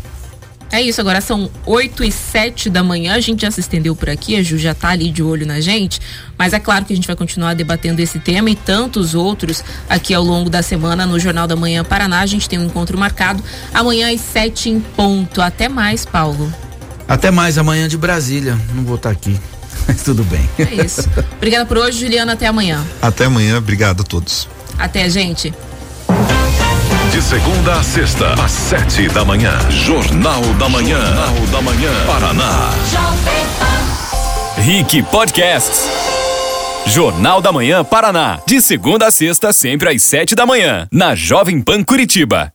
É isso, agora são 8 e 7 da manhã. A gente já se estendeu por aqui, a Ju já tá ali de olho na gente. Mas é claro que a gente vai continuar debatendo esse tema e tantos outros aqui ao longo da semana no Jornal da Manhã Paraná. A gente tem um encontro marcado amanhã às 7 em ponto. Até mais, Paulo. Até mais amanhã de Brasília. Não vou estar aqui. (laughs) Mas tudo bem. É isso. Obrigada por hoje, Juliana. Até amanhã. Até amanhã, obrigado a todos. Até, gente. De segunda a sexta, às sete da manhã. Jornal da Manhã. Jornal da Manhã. Paraná. Rick Podcasts. Jornal da Manhã Paraná. De segunda a sexta, sempre às sete da manhã. Na Jovem Pan Curitiba.